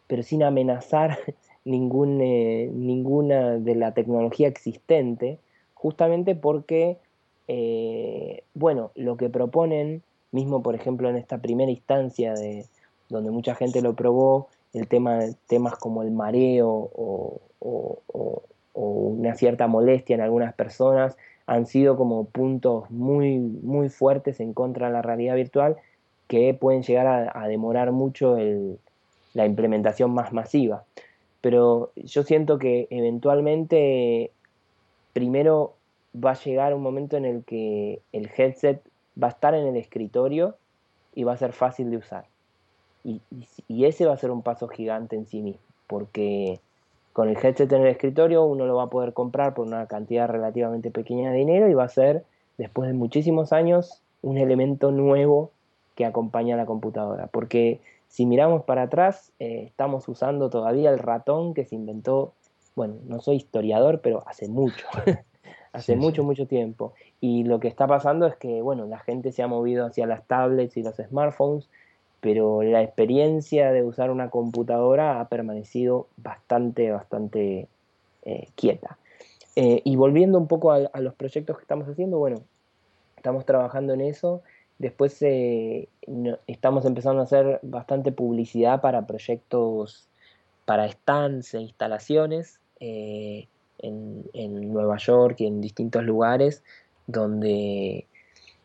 pero sin amenazar eh, ninguna de la tecnología existente, justamente porque eh, bueno, lo que proponen, mismo por ejemplo en esta primera instancia de donde mucha gente lo probó, el tema, temas como el mareo o, una cierta molestia en algunas personas, han sido como puntos muy, muy fuertes en contra de la realidad virtual que pueden llegar a, demorar mucho la implementación más masiva. Pero yo siento que eventualmente, primero va a llegar un momento en el que el headset va a estar en el escritorio y va a ser fácil de usar. Y, ese va a ser un paso gigante en sí mismo, porque con el headset en el escritorio uno lo va a poder comprar por una cantidad relativamente pequeña de dinero y va a ser, después de muchísimos años, un elemento nuevo que acompaña a la computadora. Porque si miramos para atrás, eh, estamos usando todavía el ratón que se inventó, bueno, no soy historiador, pero hace mucho. hace mucho, mucho tiempo. Y lo que está pasando es que, bueno, la gente se ha movido hacia las tablets y los smartphones, pero la experiencia de usar una computadora ha permanecido bastante, bastante eh, quieta. Eh, y volviendo un poco a, los proyectos que estamos haciendo, bueno, estamos trabajando en eso. Después eh, estamos empezando a hacer bastante publicidad para proyectos, para stands e instalaciones en, Nueva York y en distintos lugares donde,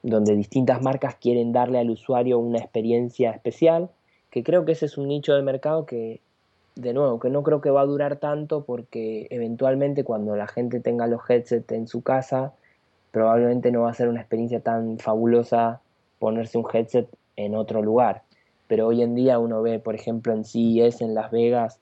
donde distintas marcas quieren darle al usuario una experiencia especial, que creo que ese es un nicho de mercado que, de nuevo, que no creo que va a durar tanto porque eventualmente cuando la gente tenga los headsets en su casa, probablemente no va a ser una experiencia tan fabulosa ponerse un headset en otro lugar. Pero hoy en día uno ve, por ejemplo, en CES en Las Vegas,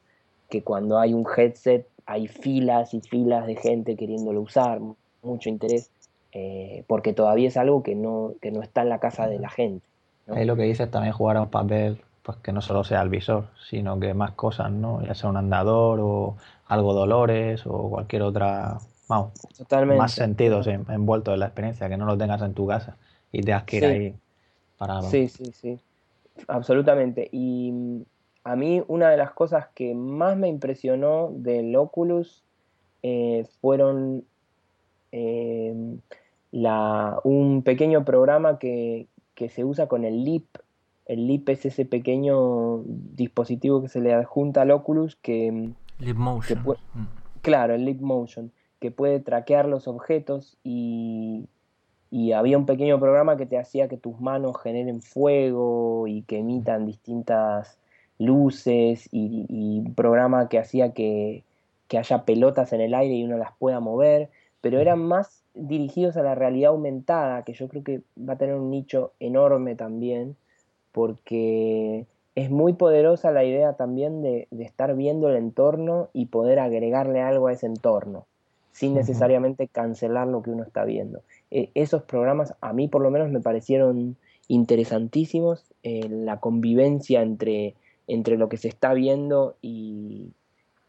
que cuando hay un headset hay filas y filas de gente queriéndolo usar, mucho interés, eh, porque todavía es algo que no, que no está en la casa de la gente. Ahí lo que dices también jugar a un papel pues que no solo sea el visor, sino que más cosas, ¿no? Ya sea un andador o algo dolores o cualquier otra vamos, más sentidos envueltos en la experiencia, que no lo tengas en tu casa y te que ir ahí para... Sí, sí, sí, absolutamente. Y a mí una de las cosas que más me impresionó del Oculus eh, fueron eh, la, un pequeño programa que, que se usa con el LIP. El LIP es ese pequeño dispositivo que se le adjunta al Oculus que... Mm, Leap Motion. Mm. Claro, el Leap Motion, que puede traquear los objetos y, y había un pequeño programa que te hacía que tus manos generen fuego y que emitan distintas luces y, un programa que hacía que, que, haya pelotas en el aire y uno las pueda mover, pero eran más dirigidos a la realidad aumentada, que yo creo que va a tener un nicho enorme también, porque es muy poderosa la idea también de, estar viendo el entorno y poder agregarle algo a ese entorno, sin necesariamente cancelar lo que uno está viendo. E, esos programas a mí por lo menos me parecieron interesantísimos, eh, la convivencia entre, entre lo que se está viendo y,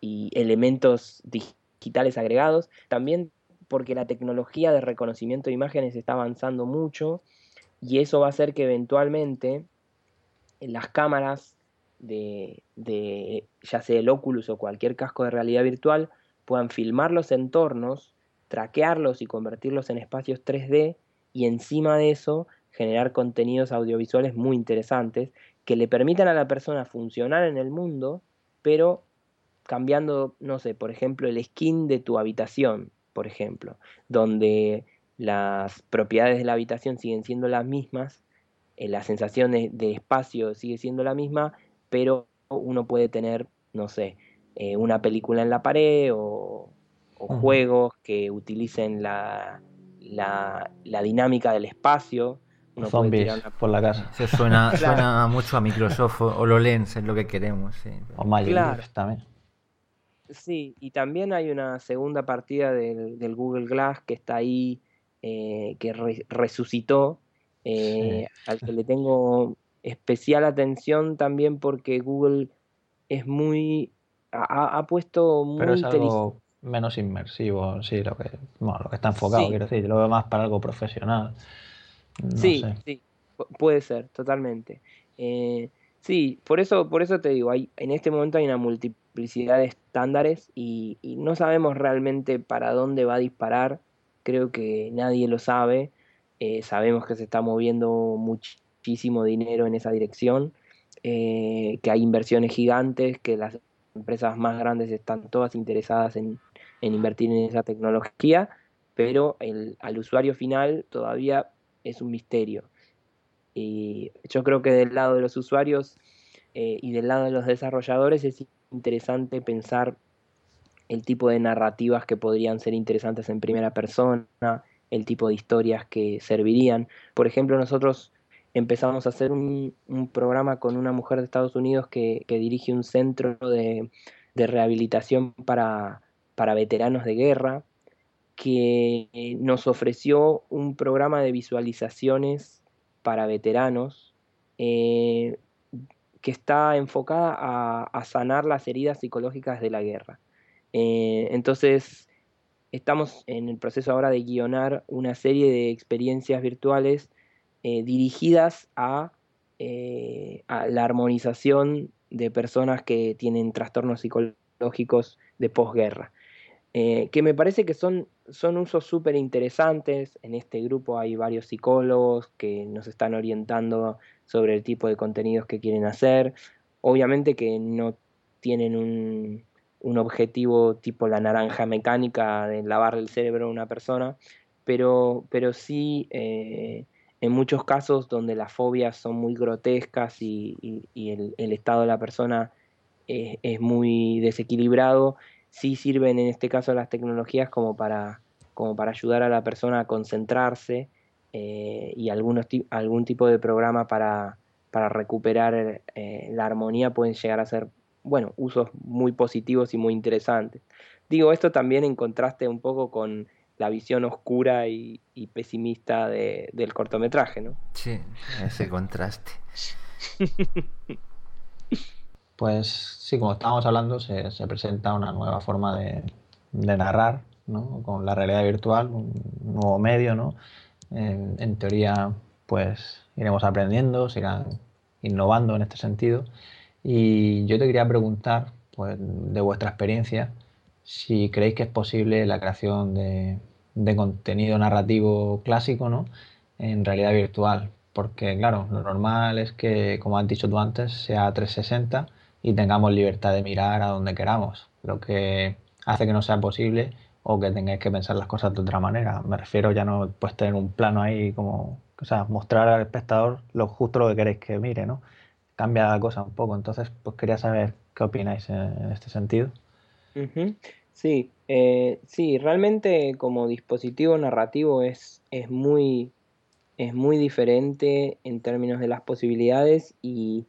elementos digitales agregados. También porque la tecnología de reconocimiento de imágenes está avanzando mucho y eso va a hacer que eventualmente las cámaras de, ya sea el Oculus o cualquier casco de realidad virtual puedan filmar los entornos, traquearlos y convertirlos en espacios 3D y encima de eso generar contenidos audiovisuales muy interesantes que le permitan a la persona funcionar en el mundo, pero cambiando, no sé, por ejemplo, el skin de tu habitación, por ejemplo, donde las propiedades de la habitación siguen siendo las mismas, eh, la sensación de, espacio sigue siendo la misma, pero uno puede tener, no sé, eh, una película en la pared o, juegos que utilicen la, la, dinámica del espacio. Uno zombies por la casa. Se suena, suena mucho a Microsoft o HoloLens, es lo que queremos. Sí. O Magic también. Sí, y también hay una segunda partida del, Google Glass que está ahí, eh, que resucitó, eh, al que le tengo especial atención también porque Google es muy, ha, puesto muy Pero es algo menos inmersivo, sí, lo que, bueno, lo que está enfocado, quiero decir, lo veo más para algo profesional. Sí, sí, puede ser, totalmente. Eh, sí, por eso, por eso te digo, hay, en este momento hay una multiplicidad de estándares y, no sabemos realmente para dónde va a disparar. Creo que nadie lo sabe. Eh, sabemos que se está moviendo muchísimo dinero en esa dirección, eh, que hay inversiones gigantes, que las empresas más grandes están todas interesadas en, invertir en esa tecnología, pero el, al usuario final todavía es un misterio. Y yo creo que del lado de los usuarios eh, y del lado de los desarrolladores es interesante pensar el tipo de narrativas que podrían ser interesantes en primera persona, el tipo de historias que servirían. Por ejemplo, nosotros empezamos a hacer un, programa con una mujer de Estados Unidos que, dirige un centro de, rehabilitación para, veteranos de guerra, que nos ofreció un programa de visualizaciones para veteranos eh, que está enfocada a, sanar las heridas psicológicas de la guerra. Eh, entonces, estamos en el proceso ahora de guionar una serie de experiencias virtuales eh, dirigidas eh, a, la armonización de personas que tienen trastornos psicológicos de posguerra. que me parece que son, son usos súper interesantes. En este grupo hay varios psicólogos que nos están orientando sobre el tipo de contenidos que quieren hacer. Obviamente que no tienen un, objetivo tipo la naranja mecánica de lavar el cerebro a una persona, pero, pero sí eh, en muchos casos donde las fobias son muy grotescas y, el, estado de la persona es, muy desequilibrado, sí sirven en este caso las tecnologías como para, como para ayudar a la persona a concentrarse eh, y algunos, algún tipo de programa para, para recuperar eh, la armonía pueden llegar a ser, bueno, usos muy positivos y muy interesantes. Digo esto también en contraste un poco con la visión oscura y, pesimista del cortometraje, ¿no? Sí, ese contraste. Pues sí, como estábamos hablando, se, presenta una nueva forma de, narrar ¿no? Con la realidad virtual, un nuevo medio, ¿no? En, teoría, pues iremos aprendiendo, se irán innovando en este sentido. Y yo te quería preguntar, pues, de vuestra experiencia, si creéis que es posible la creación de, de contenido narrativo clásico, ¿no? En realidad virtual. Porque, claro, lo normal es que, como has dicho tú antes, sea 360 y tengamos libertad de mirar a donde queramos. Lo que hace que no sea posible o que tengáis que pensar las cosas de otra manera. Me refiero ya no pues tener un plano ahí como, o sea, mostrar al espectador lo justo lo que queréis que mire, ¿no? Cambia la cosa un poco. Entonces, pues quería saber qué opináis en, este sentido. Sí, eh, sí, realmente como dispositivo narrativo es, es, muy, es muy diferente en términos de las posibilidades y,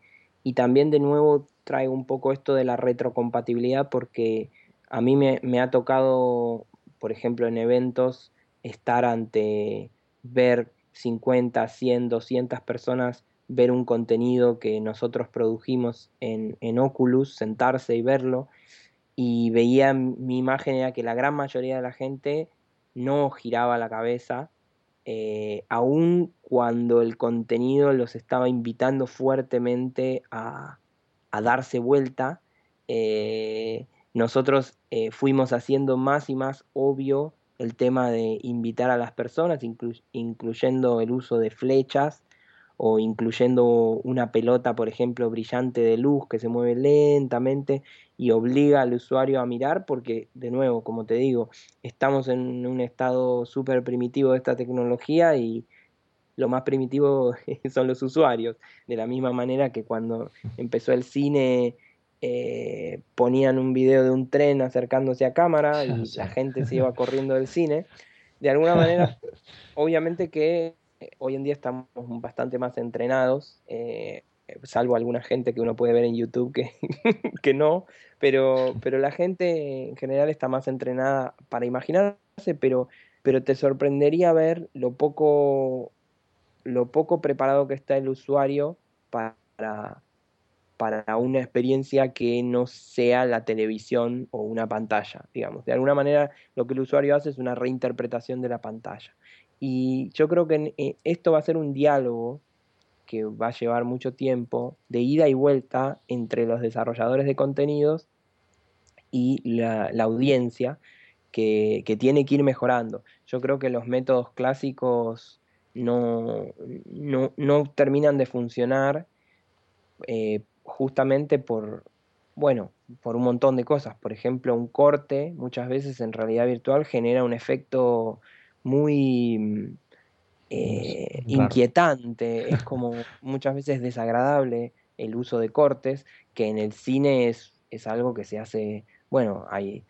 y también de nuevo traigo un poco esto de la retrocompatibilidad porque a mí me, ha tocado, por ejemplo, en eventos, estar ante ver 50, 100, 200 personas ver un contenido que nosotros produjimos en, en, Oculus, sentarse y verlo, y veía mi imagen era que la gran mayoría de la gente no giraba la cabeza, eh, aun cuando el contenido los estaba invitando fuertemente a, a darse vuelta. Eh, nosotros eh, fuimos haciendo más y más obvio el tema de invitar a las personas, incluyendo el uso de flechas o incluyendo una pelota, por ejemplo, brillante de luz que se mueve lentamente y obliga al usuario a mirar porque, de nuevo, como te digo, estamos en un estado súper primitivo de esta tecnología y lo más primitivo son los usuarios, de la misma manera que cuando empezó el cine eh, ponían un video de un tren acercándose a cámara y la gente se iba corriendo del cine. De alguna manera, obviamente que hoy en día estamos bastante más entrenados, eh, salvo alguna gente que uno puede ver en YouTube que, que no, pero, pero la gente en general está más entrenada para imaginarse, pero, pero te sorprendería ver lo poco, lo poco preparado que está el usuario para para una experiencia que no sea la televisión o una pantalla, digamos. De alguna manera lo que el usuario hace es una reinterpretación de la pantalla. Y yo creo que eh, esto va a ser un diálogo que va a llevar mucho tiempo de ida y vuelta entre los desarrolladores de contenidos y la, audiencia que, tiene que ir mejorando. Yo creo que los métodos clásicos no, no, terminan de funcionar eh, justamente por, bueno, por un montón de cosas. Por ejemplo, un corte muchas veces en realidad virtual genera un efecto muy mm, eh, inquietante, es como muchas veces desagradable el uso de cortes, que en el cine es, es algo que se hace, bueno, hay,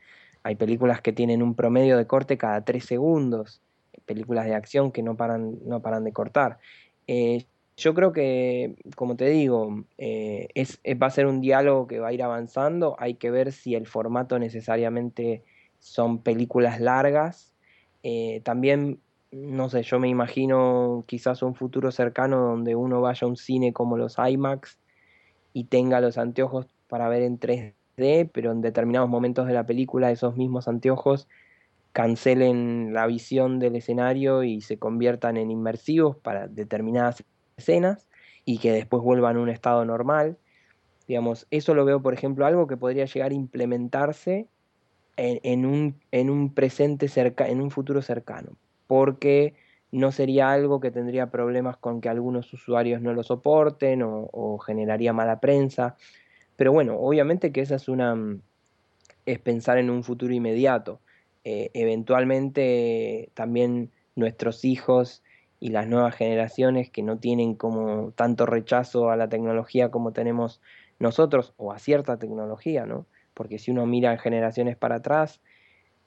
hay películas que tienen un promedio de corte cada tres segundos, películas de acción que no paran, no paran de cortar. Eh, yo creo que, como te digo, eh, es, va a ser un diálogo que va a ir avanzando. Hay que ver si el formato necesariamente son películas largas. Eh, también, no sé, yo me imagino quizás un futuro cercano donde uno vaya a un cine como los IMAX y tenga los anteojos para ver en 3D, pero en determinados momentos de la película esos mismos anteojos cancelen la visión del escenario y se conviertan en inmersivos para determinadas escenas y que después vuelvan a un estado normal. Digamos, eso lo veo, por ejemplo, algo que podría llegar a implementarse en, un, en un presente cerca, en un futuro cercano, porque no sería algo que tendría problemas con que algunos usuarios no lo soporten o, generaría mala prensa. Pero bueno, obviamente que esa es una es pensar en un futuro inmediato. Eh, eventualmente también nuestros hijos y las nuevas generaciones que no tienen como tanto rechazo a la tecnología como tenemos nosotros o a cierta tecnología, ¿no? Porque si uno mira generaciones para atrás,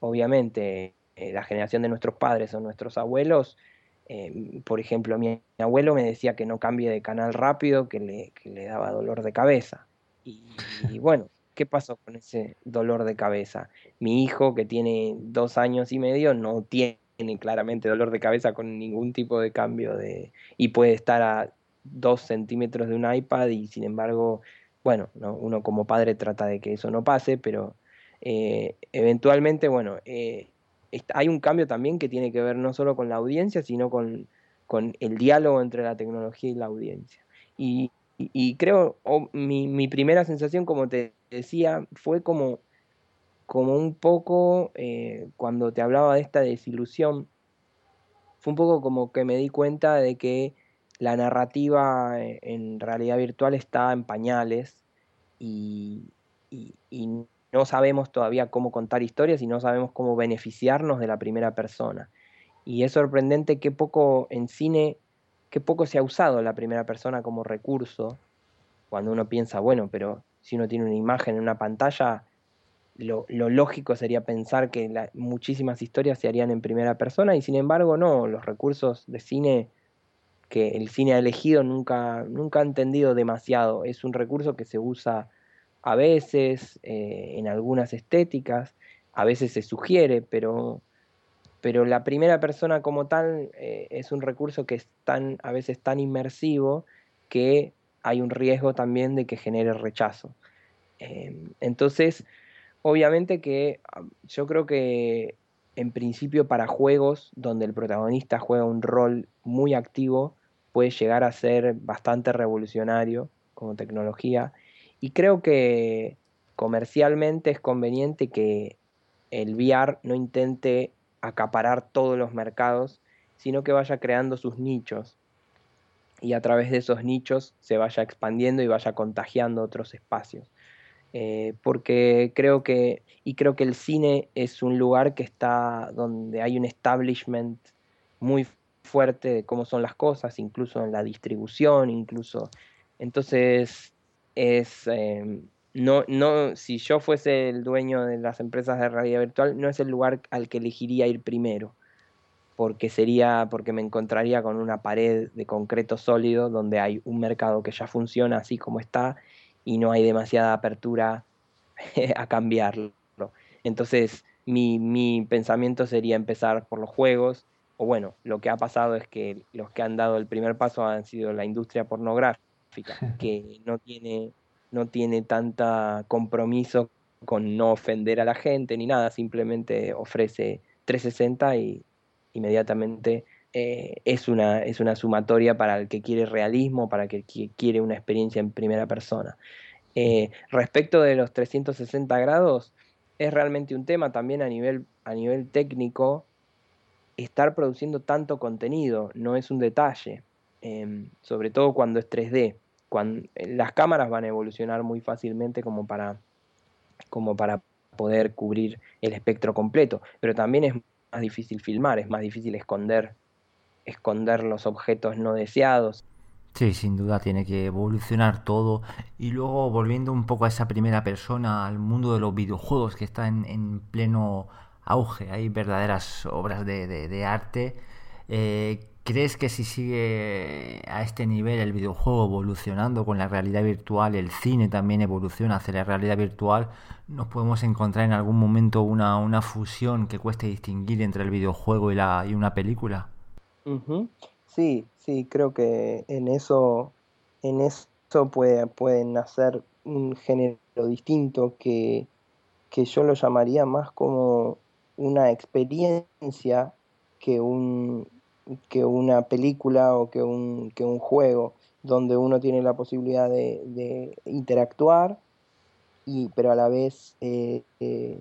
obviamente eh, la generación de nuestros padres o nuestros abuelos, eh, por ejemplo, mi, abuelo me decía que no cambie de canal rápido, que le, que le daba dolor de cabeza. Y, y bueno, ¿qué pasó con ese dolor de cabeza? Mi hijo, que tiene dos años y medio, no tiene tiene claramente dolor de cabeza con ningún tipo de cambio de y puede estar a dos centímetros de un iPad y sin embargo, bueno, uno como padre trata de que eso no pase, pero eh, eventualmente, bueno, eh, hay un cambio también que tiene que ver no solo con la audiencia, sino con, el diálogo entre la tecnología y la audiencia. Y, creo, mi, primera sensación, como te decía, fue como, como un poco, eh, cuando te hablaba de esta desilusión, fue un poco como que me di cuenta de que la narrativa eh, en realidad virtual está en pañales y, no sabemos todavía cómo contar historias y no sabemos cómo beneficiarnos de la primera persona. Y es sorprendente qué poco en cine, qué poco se ha usado la primera persona como recurso, cuando uno piensa, bueno, pero si uno tiene una imagen en una pantalla, lo, lógico sería pensar que muchísimas historias se harían en primera persona y sin embargo no, los recursos de cine que el cine ha elegido nunca, nunca ha entendido demasiado. Es un recurso que se usa a veces eh, en algunas estéticas, a veces se sugiere, pero, pero la primera persona como tal eh, es un recurso que es tan, a veces tan inmersivo que hay un riesgo también de que genere rechazo. Em, entonces, obviamente que yo creo que en principio para juegos donde el protagonista juega un rol muy activo, puede llegar a ser bastante revolucionario como tecnología y creo que comercialmente es conveniente que el VR no intente acaparar todos los mercados, sino que vaya creando sus nichos y a través de esos nichos se vaya expandiendo y vaya contagiando otros espacios. Eh, porque creo que, y creo que el cine es un lugar que está donde hay un establishment muy fuerte de cómo son las cosas, incluso en la distribución, incluso. Entonces, es. Em, no, no, si yo fuese el dueño de las empresas de realidad virtual, no es el lugar al que elegiría ir primero, porque sería, porque me encontraría con una pared de concreto sólido donde hay un mercado que ya funciona así como está y no hay demasiada apertura a cambiarlo. Entonces, mi, mi pensamiento sería empezar por los juegos, o bueno, lo que ha pasado es que los que han dado el primer paso han sido la industria pornográfica, que no tiene, no tiene tanta compromiso con no ofender a la gente ni nada, simplemente ofrece 360 y inmediatamente eh, es, una, es una sumatoria para el que quiere realismo, para el que quiere una experiencia en primera persona. Eh, respecto de los 360 grados, es realmente un tema también a nivel, a nivel técnico estar produciendo tanto contenido, no es un detalle, em, sobre todo cuando es 3D. Cuando, eh, las cámaras van a evolucionar muy fácilmente como para, como para poder cubrir el espectro completo, pero también es más difícil filmar, es más difícil esconder, esconder los objetos no deseados. Sí, sin duda tiene que evolucionar todo. Y luego volviendo un poco a esa primera persona, al mundo de los videojuegos que está en, en pleno auge, hay verdaderas obras de, arte. Eh, ¿Crees que si sigue a este nivel el videojuego evolucionando con la realidad virtual, el cine también evoluciona hacia la realidad virtual, nos podemos encontrar en algún momento una, fusión que cueste distinguir entre el videojuego y, la, y una película? Sí, sí, creo que en eso, en eso puede, pueden nacer un género distinto que, que yo lo llamaría más como una experiencia que, un, que una película o que un, que un juego, donde uno tiene la posibilidad de, interactuar, y, pero a la vez, eh, eh,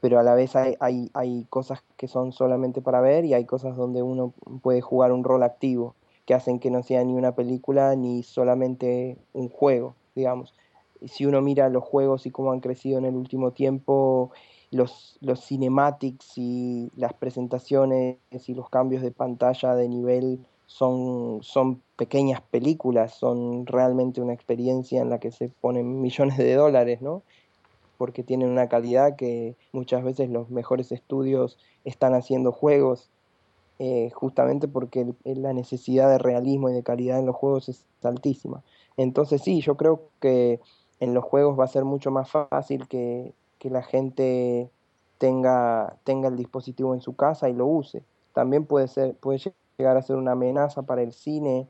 pero a la vez hay, hay, hay, cosas que son solamente para ver y hay cosas donde uno puede jugar un rol activo, que hacen que no sea ni una película ni solamente un juego, digamos. Si uno mira los juegos y cómo han crecido en el último tiempo, los, los cinematics y las presentaciones y los cambios de pantalla de nivel son, son pequeñas películas, son realmente una experiencia en la que se ponen millones de dólares, ¿no? Porque tienen una calidad que muchas veces los mejores estudios están haciendo juegos eh, justamente porque la necesidad de realismo y de calidad en los juegos es altísima. Entonces sí, yo creo que en los juegos va a ser mucho más fácil que, que la gente tenga, tenga el dispositivo en su casa y lo use. También puede, ser, puede llegar a ser una amenaza para el cine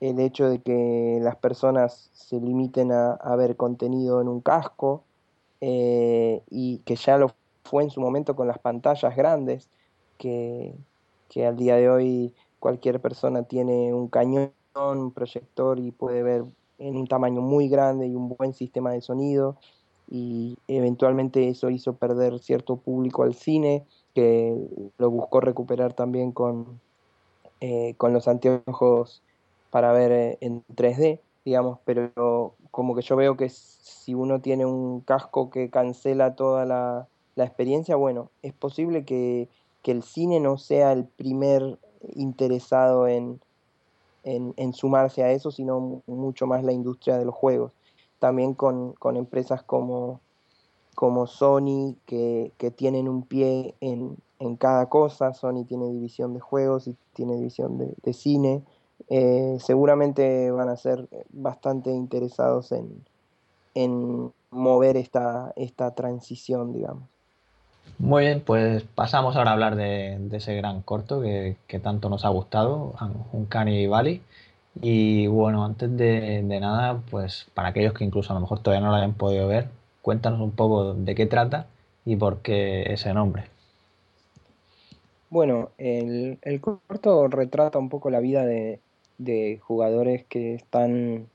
el hecho de que las personas se limiten a, ver contenido en un casco eh, y que ya lo fue en su momento con las pantallas grandes, que, que al día de hoy cualquier persona tiene un cañón, un proyector y puede ver en un tamaño muy grande y un buen sistema de sonido y eventualmente eso hizo perder cierto público al cine que lo buscó recuperar también con, eh, con los anteojos para ver eh, en 3D, digamos, pero como que yo veo que si uno tiene un casco que cancela toda la, la experiencia, bueno, es posible que, que, el cine no sea el primer interesado en, en, en, sumarse a eso, sino mucho más la industria de los juegos. También con, con empresas como, como Sony, que, que tienen un pie en, en, cada cosa. Sony tiene división de juegos y tiene división de, de cine. Eh, seguramente van a ser bastante interesados en, en mover esta, esta transición, digamos. Muy bien, pues pasamos ahora a hablar de, de ese gran corto que, que, tanto nos ha gustado, Uncanny Valley. Y bueno, antes de, nada, pues para aquellos que incluso a lo mejor todavía no lo hayan podido ver, cuéntanos un poco de qué trata y por qué ese nombre. Bueno, el, el corto retrata un poco la vida de, de jugadores que están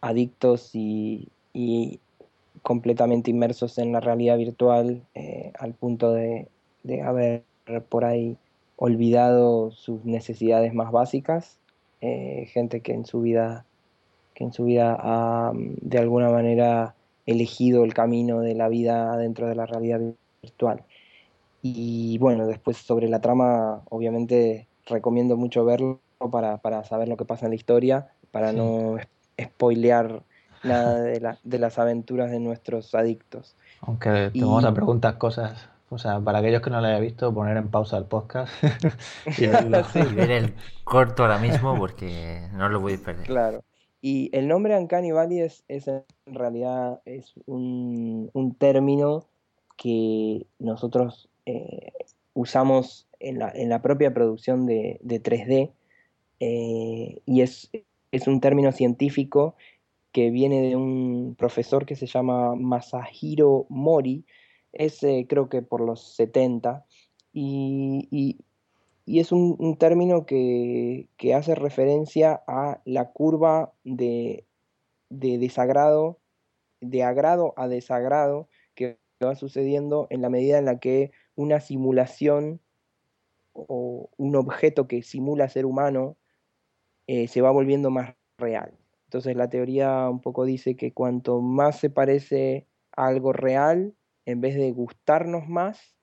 adictos y, y, completamente inmersos en la realidad virtual eh, al punto de, de, haber por ahí olvidado sus necesidades más básicas, eh, gente que en su vida que en su vida ha de alguna manera elegido el camino de la vida dentro de la realidad virtual. Y bueno, después sobre la trama, obviamente recomiendo mucho verlo para, para saber lo que pasa en la historia, para sí. no spoilear nada de, la, de, las aventuras de nuestros adictos. Aunque te y... vamos a preguntar cosas, o sea, para aquellos que no lo hayan visto, poner en pausa el podcast y, sí. y, ver el corto ahora mismo porque no lo voy a perder. Claro. Y el nombre Uncanny Valley es, es en realidad es un, un término que nosotros eh, usamos en la, en la, propia producción de, de 3D eh, y es, es, un término científico que viene de un profesor que se llama Masahiro Mori, es eh, creo que por los 70, y, y, y es un, término que, que, hace referencia a la curva de, de desagrado, de agrado a desagrado que va sucediendo en la medida en la que una simulación o un objeto que simula ser humano eh, se va volviendo más real. Entonces la teoría un poco dice que cuanto más se parece a algo real, en vez de gustarnos más,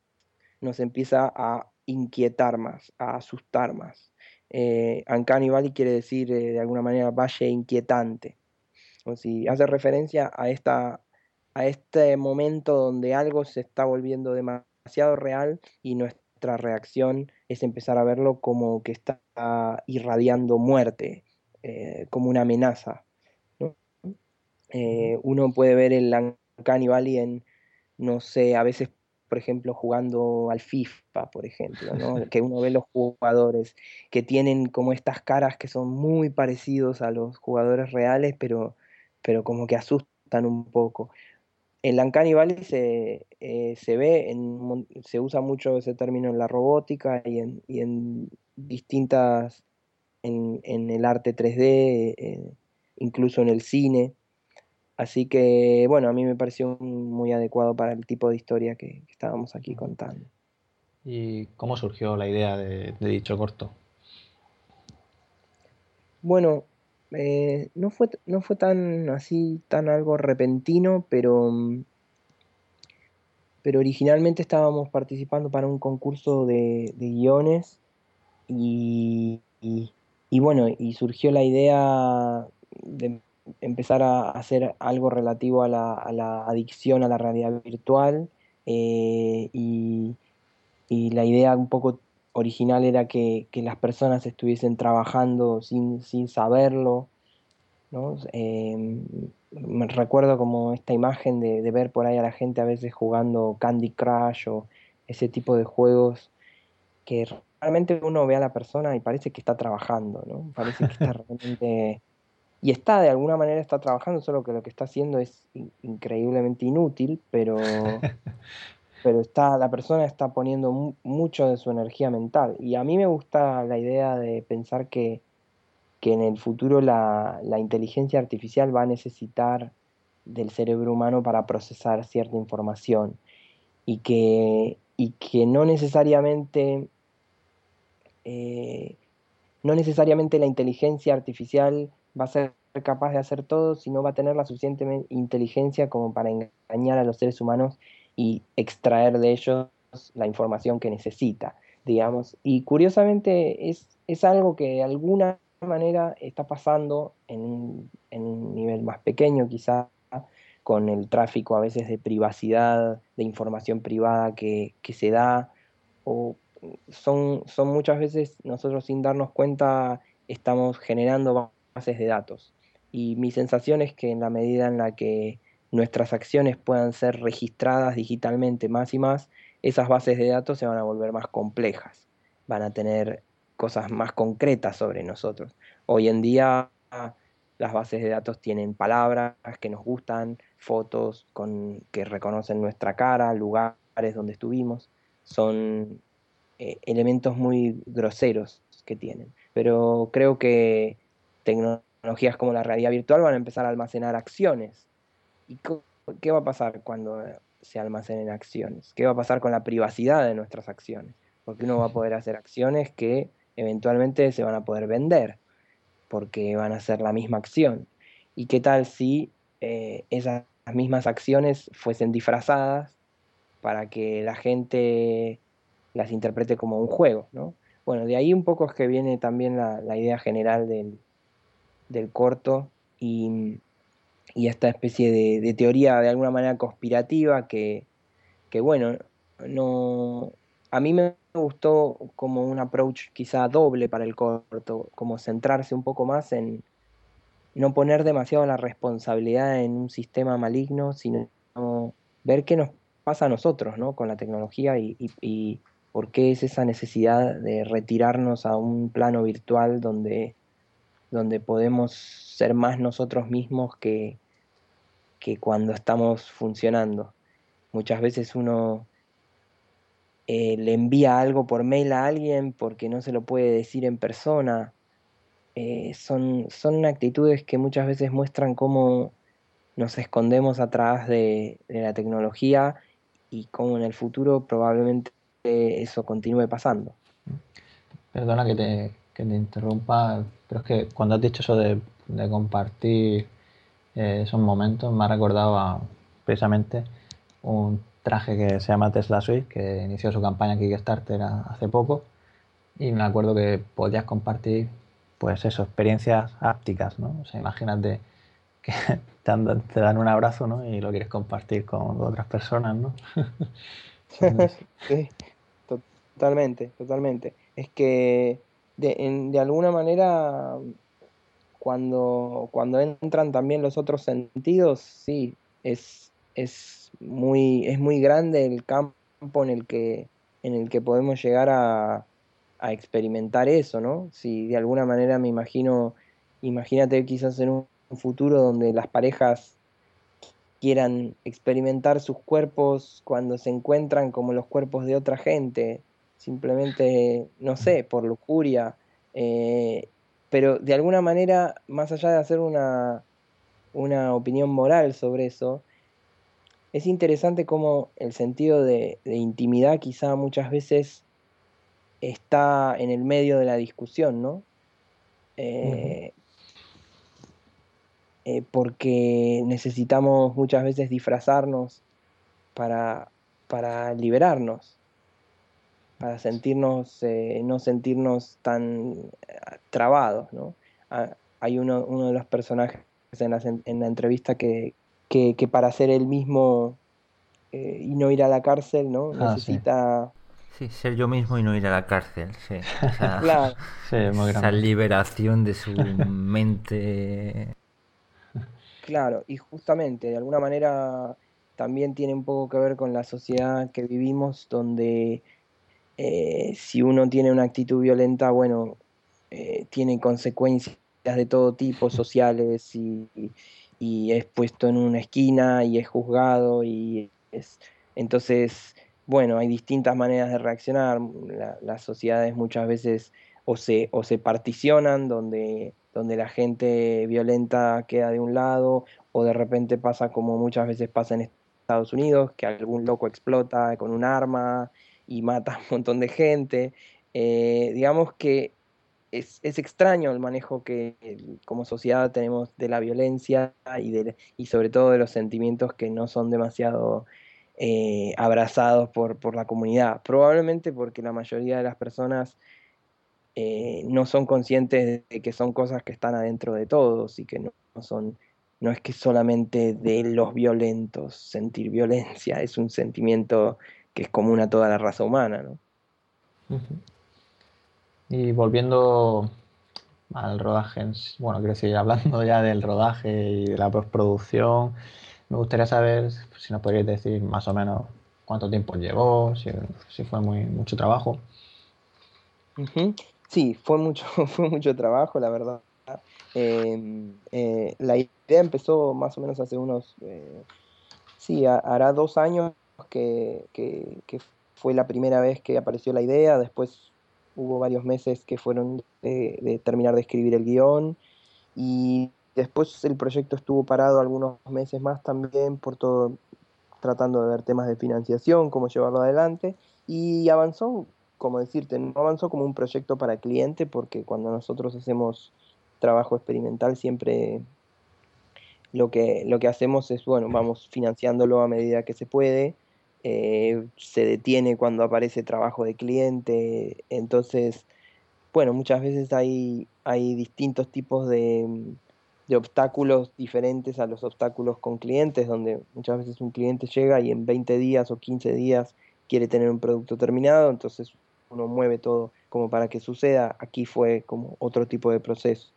nos empieza a inquietar más, a asustar más. Eh, Uncanny Valley quiere decir eh, de alguna manera valle inquietante. O si hace referencia a, esta, a este momento donde algo se está volviendo demasiado real y nuestra reacción es empezar a verlo como que está irradiando muerte, eh, como una amenaza. ¿no? Eh, uno puede ver el Uncanny Valley en, no sé, a veces, por ejemplo, jugando al FIFA, por ejemplo, ¿no? que uno ve los jugadores que tienen como estas caras que son muy parecidos a los jugadores reales, pero, pero como que asustan un poco. En Uncanny Valley se, eh, se ve, en, se usa mucho ese término en la robótica y en, y en distintas, en, en, el arte 3D, eh, incluso en el cine. Así que, bueno, a mí me pareció muy adecuado para el tipo de historia que, que estábamos aquí contando. ¿Y cómo surgió la idea de, de dicho corto? Bueno, eh, no, fue, no fue tan así, tan algo repentino, pero, pero originalmente estábamos participando para un concurso de, de guiones y, y, y, bueno, y surgió la idea de empezar a hacer algo relativo a la, a la adicción a la realidad virtual eh, y, y la idea un poco original era que, que, las personas estuviesen trabajando sin, sin saberlo. ¿no? Eh, me recuerdo como esta imagen de, de, ver por ahí a la gente a veces jugando Candy Crush o ese tipo de juegos que realmente uno ve a la persona y parece que está trabajando, ¿no? Parece que está realmente... Y está, de alguna manera está trabajando, solo que lo que está haciendo es increíblemente inútil, pero, pero está, la persona está poniendo mucho de su energía mental. Y a mí me gusta la idea de pensar que, en el futuro la, inteligencia artificial va a necesitar del cerebro humano para procesar cierta información y que, y que no necesariamente eh, no necesariamente la inteligencia artificial va a ser capaz de hacer todo, sino va a tener la suficiente inteligencia como para engañar a los seres humanos y extraer de ellos la información que necesita, digamos. Y curiosamente es, es algo que de alguna manera está pasando en en un nivel más pequeño quizá, con el tráfico a veces de privacidad, de información privada que, que se da, o son, son muchas veces nosotros sin darnos cuenta estamos generando bases de datos. Y mi sensación es que en la medida en la que nuestras acciones puedan ser registradas digitalmente más y más, esas bases de datos se van a volver más complejas, van a tener cosas más concretas sobre nosotros. Hoy en día las bases de datos tienen palabras que nos gustan, fotos con, que reconocen nuestra cara, lugares donde estuvimos, son eh, elementos muy groseros que tienen. Pero creo que tecnologías como la realidad virtual van a empezar a almacenar acciones. ¿Y qué va a pasar cuando se almacenen acciones? ¿Qué va a pasar con la privacidad de nuestras acciones? Porque uno va a poder hacer acciones que eventualmente se van a poder vender, porque van a ser la misma acción. ¿Y qué tal si eh, esas mismas acciones fuesen disfrazadas para que la gente las interprete como un juego, ¿no? Bueno, de ahí un poco es que viene también la, idea general del, corto y, esta especie de, teoría de alguna manera conspirativa que, bueno, no, a mí me gustó como un approach quizá doble para el corto, como centrarse un poco más en no poner demasiado la responsabilidad en un sistema maligno, sino ver qué nos pasa a nosotros, ¿no? Con la tecnología y, ¿Por qué es esa necesidad de retirarnos a un plano virtual donde, donde podemos ser más nosotros mismos que, que cuando estamos funcionando? Muchas veces uno eh, le envía algo por mail a alguien porque no se lo puede decir en persona. Eh, son, son actitudes que muchas veces muestran cómo nos escondemos atrás de, de la tecnología y cómo en el futuro probablemente eso continúe pasando. Perdona que te, que te interrumpa, pero es que cuando has dicho eso de, compartir eh, esos momentos, me ha recordado precisamente un traje que se llama Tesla Suite, que inició su campaña Kickstarter hace poco, y me acuerdo que podías compartir, pues eso, experiencias ápticas, ¿no? O sea, imagínate que te, te dan un abrazo, ¿no? Y lo quieres compartir con otras personas, ¿no? sí. Totalmente, totalmente. Es que de, de alguna manera cuando, cuando entran también los otros sentidos, sí, es, es, muy, es muy grande el campo en el que, en el que podemos llegar a, a experimentar eso, ¿no? Si de alguna manera me imagino, imagínate quizás en un futuro donde las parejas quieran experimentar sus cuerpos cuando se encuentran como los cuerpos de otra gente, simplemente, no sé, por lujuria, eh, pero de alguna manera, más allá de hacer una, una opinión moral sobre eso, es interesante cómo el sentido de, intimidad quizá muchas veces está en el medio de la discusión, ¿no? Eh, eh, porque necesitamos muchas veces disfrazarnos para, para liberarnos para sentirnos, eh, no sentirnos tan eh, trabados, ¿no? Ah, hay uno, uno, de los personajes en la, en la entrevista que, que, para ser el mismo eh, y no ir a la cárcel, ¿no? Ah, Necesita... Sí. ser yo mismo y no ir a la cárcel, sí. claro. esa liberación de su mente. Claro, y justamente, de alguna manera, también tiene un poco que ver con la sociedad que vivimos, donde eh, si uno tiene una actitud violenta, bueno, eh, tiene consecuencias de todo tipo, sociales, y, es puesto en una esquina y es juzgado, y es, entonces bueno, hay distintas maneras de reaccionar. las sociedades muchas veces o se, o se particionan, donde, donde la gente violenta queda de un lado, o de repente pasa como muchas veces pasa en Estados Unidos, que algún loco explota con un arma y mata a un montón de gente. Eh, digamos que es, extraño el manejo que como sociedad tenemos de la violencia y, de, y sobre todo de los sentimientos que no son demasiado eh, abrazados por, por, la comunidad. Probablemente porque la mayoría de las personas eh, no son conscientes de que son cosas que están adentro de todos y que no, son, no es que solamente de los violentos sentir violencia, es un sentimiento que es común a toda la raza humana. ¿no? Y volviendo al rodaje, bueno, quiero seguir hablando ya del rodaje y de la postproducción. Me gustaría saber si nos podríais decir más o menos cuánto tiempo llevó, si, fue muy, mucho trabajo. Sí, fue mucho, fue mucho trabajo, la verdad. Em, eh, la idea empezó más o menos hace unos, eh, sí, hará dos años que, que, fue la primera vez que apareció la idea, después hubo varios meses que fueron de, terminar de escribir el guion y después el proyecto estuvo parado algunos meses más también por todo tratando de ver temas de financiación, cómo llevarlo adelante y avanzó, como decirte, no avanzó como un proyecto para cliente porque cuando nosotros hacemos trabajo experimental siempre lo que, lo que hacemos es, bueno, vamos financiándolo a medida que se puede eh, se detiene cuando aparece trabajo de cliente, entonces, bueno, muchas veces hay, hay distintos tipos de, de obstáculos diferentes a los obstáculos con clientes, donde muchas veces un cliente llega y en 20 días o 15 días quiere tener un producto terminado, entonces uno mueve todo como para que suceda. Aquí fue como otro tipo de proceso,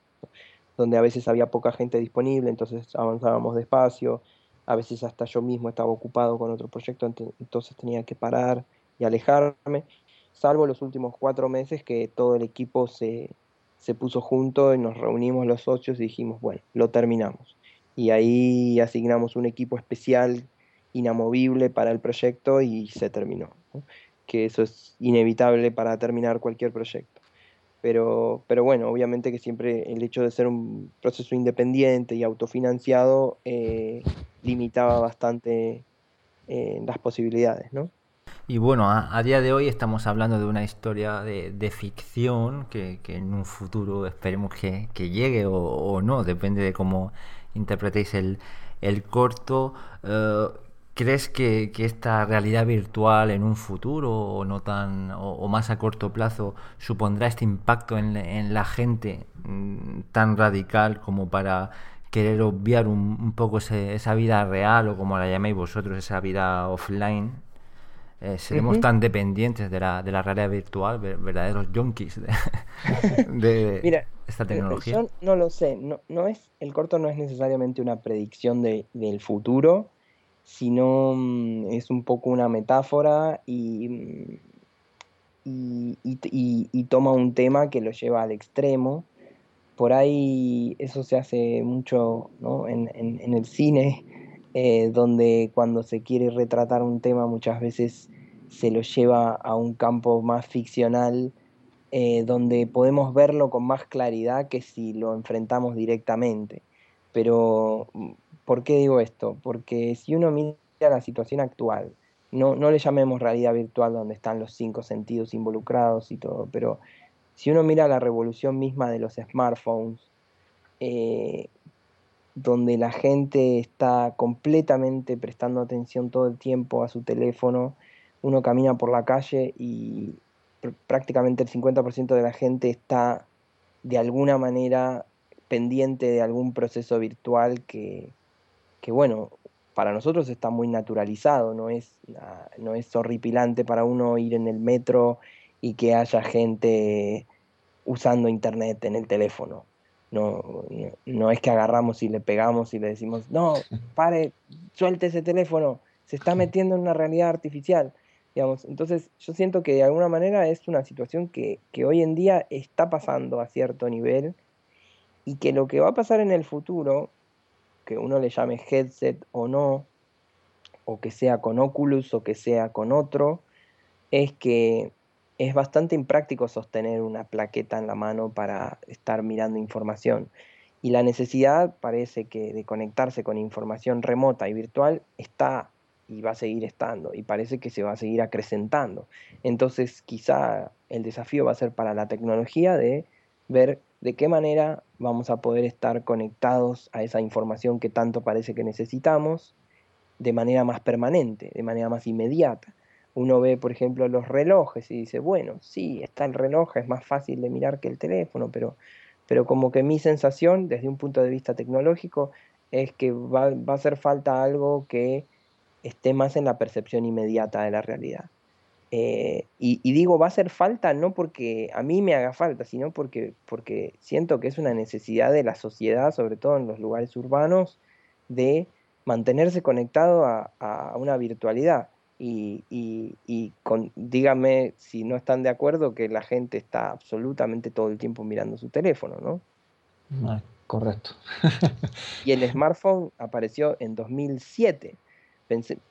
donde a veces había poca gente disponible, entonces avanzábamos despacio, a veces hasta yo mismo estaba ocupado con otro proyecto, entonces tenía que parar y alejarme, salvo los últimos cuatro meses que todo el equipo se, se puso junto y nos reunimos los socios y dijimos, bueno, lo terminamos. Y ahí asignamos un equipo especial, inamovible para el proyecto y se terminó. Que eso es inevitable para terminar cualquier proyecto. Pero, pero bueno, obviamente que siempre el hecho de ser un proceso independiente y autofinanciado eh, limitaba bastante eh, las posibilidades, ¿no? Y bueno, a, día de hoy estamos hablando de una historia de, ficción que, en un futuro esperemos que, llegue o, no, depende de cómo interpretéis el, corto. Eh, ¿Crees que, esta realidad virtual en un futuro o no tan o, más a corto plazo supondrá este impacto en la gente mm, tan radical como para querer obviar un, poco esa vida real o como la llaméis vosotros, esa vida offline, eh, seremos tan dependientes de la, de la realidad virtual, verdaderos junkies de, esta eh, tecnología. Yo no lo sé, no, no es, el corto no es necesariamente una predicción de, del futuro, sino mm, es un poco una metáfora y, y, y, toma un tema que lo lleva al extremo por ahí eso se hace mucho ¿no? en, en, el cine, eh, donde cuando se quiere retratar un tema muchas veces se lo lleva a un campo más ficcional, eh, donde podemos verlo con más claridad que si lo enfrentamos directamente. Pero, ¿por qué digo esto? Porque si uno mira la situación actual, no, no le llamemos realidad virtual donde están los cinco sentidos involucrados y todo, pero si uno mira la revolución misma de los smartphones, eh, donde la gente está completamente prestando atención todo el tiempo a su teléfono, uno camina por la calle y prácticamente el 50% de la gente está de alguna manera pendiente de algún proceso virtual que, que bueno, para nosotros está muy naturalizado, no es, no es horripilante para uno ir en el metro y que haya gente usando internet en el teléfono. No, no, es que agarramos y le pegamos y le decimos, no, pare, suelte ese teléfono, se está metiendo en una realidad artificial. Digamos. Entonces yo siento que de alguna manera es una situación que, que hoy en día está pasando a cierto nivel y que lo que va a pasar en el futuro, que uno le llame headset o no, o que sea con Oculus o que sea con otro, es que es bastante impráctico sostener una plaqueta en la mano para estar mirando información. Y la necesidad parece que de conectarse con información remota y virtual está y va a seguir estando y parece que se va a seguir acrecentando. Entonces quizá el desafío va a ser para la tecnología de ver de qué manera vamos a poder estar conectados a esa información que tanto parece que necesitamos de manera más permanente, de manera más inmediata. Uno ve, por ejemplo, los relojes y dice, bueno, sí, está el reloj, es más fácil de mirar que el teléfono, pero, pero como que mi sensación, desde un punto de vista tecnológico, es que va, va a hacer falta algo que esté más en la percepción inmediata de la realidad. Eh, y, digo, va a hacer falta no porque a mí me haga falta, sino porque, porque siento que es una necesidad de la sociedad, sobre todo en los lugares urbanos, de mantenerse conectado a, una virtualidad. Y, y, con, dígame si no están de acuerdo que la gente está absolutamente todo el tiempo mirando su teléfono, ¿no? no correcto. y el smartphone apareció en 2007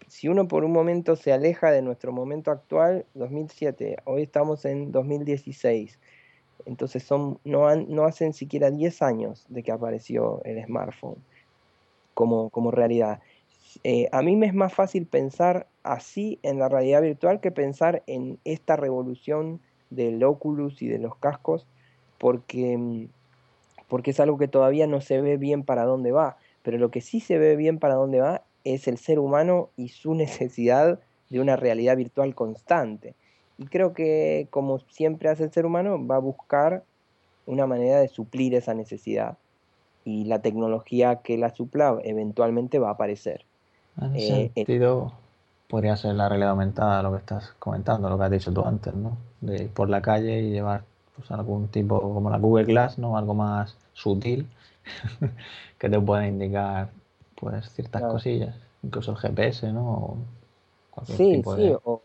si uno por un momento se aleja de nuestro momento actual, 2007, hoy estamos en 2016. Entonces son, no, no hacen siquiera 10 años de que apareció el smartphone como, como realidad. Eh, a mí me es más fácil pensar así en la realidad virtual que pensar en esta revolución del Oculus y de los cascos, porque, mm, porque es algo que todavía no se ve bien para dónde va. Pero lo que sí se ve bien para dónde va es el ser humano y su necesidad de una realidad virtual constante. Y creo que, como siempre hace el ser humano, va a buscar una manera de suplir esa necesidad. Y la tecnología que la supla eventualmente va a aparecer. En ese eh, sentido, podría ser la realidad aumentada, lo que estás comentando, lo que has dicho tú antes, ¿no? De ir por la calle y llevar pues, algún tipo, como la Google Glass, ¿no? Algo más sutil que te pueda indicar pues ciertas cosillas, incluso el GPS, ¿no? sí, sí, o,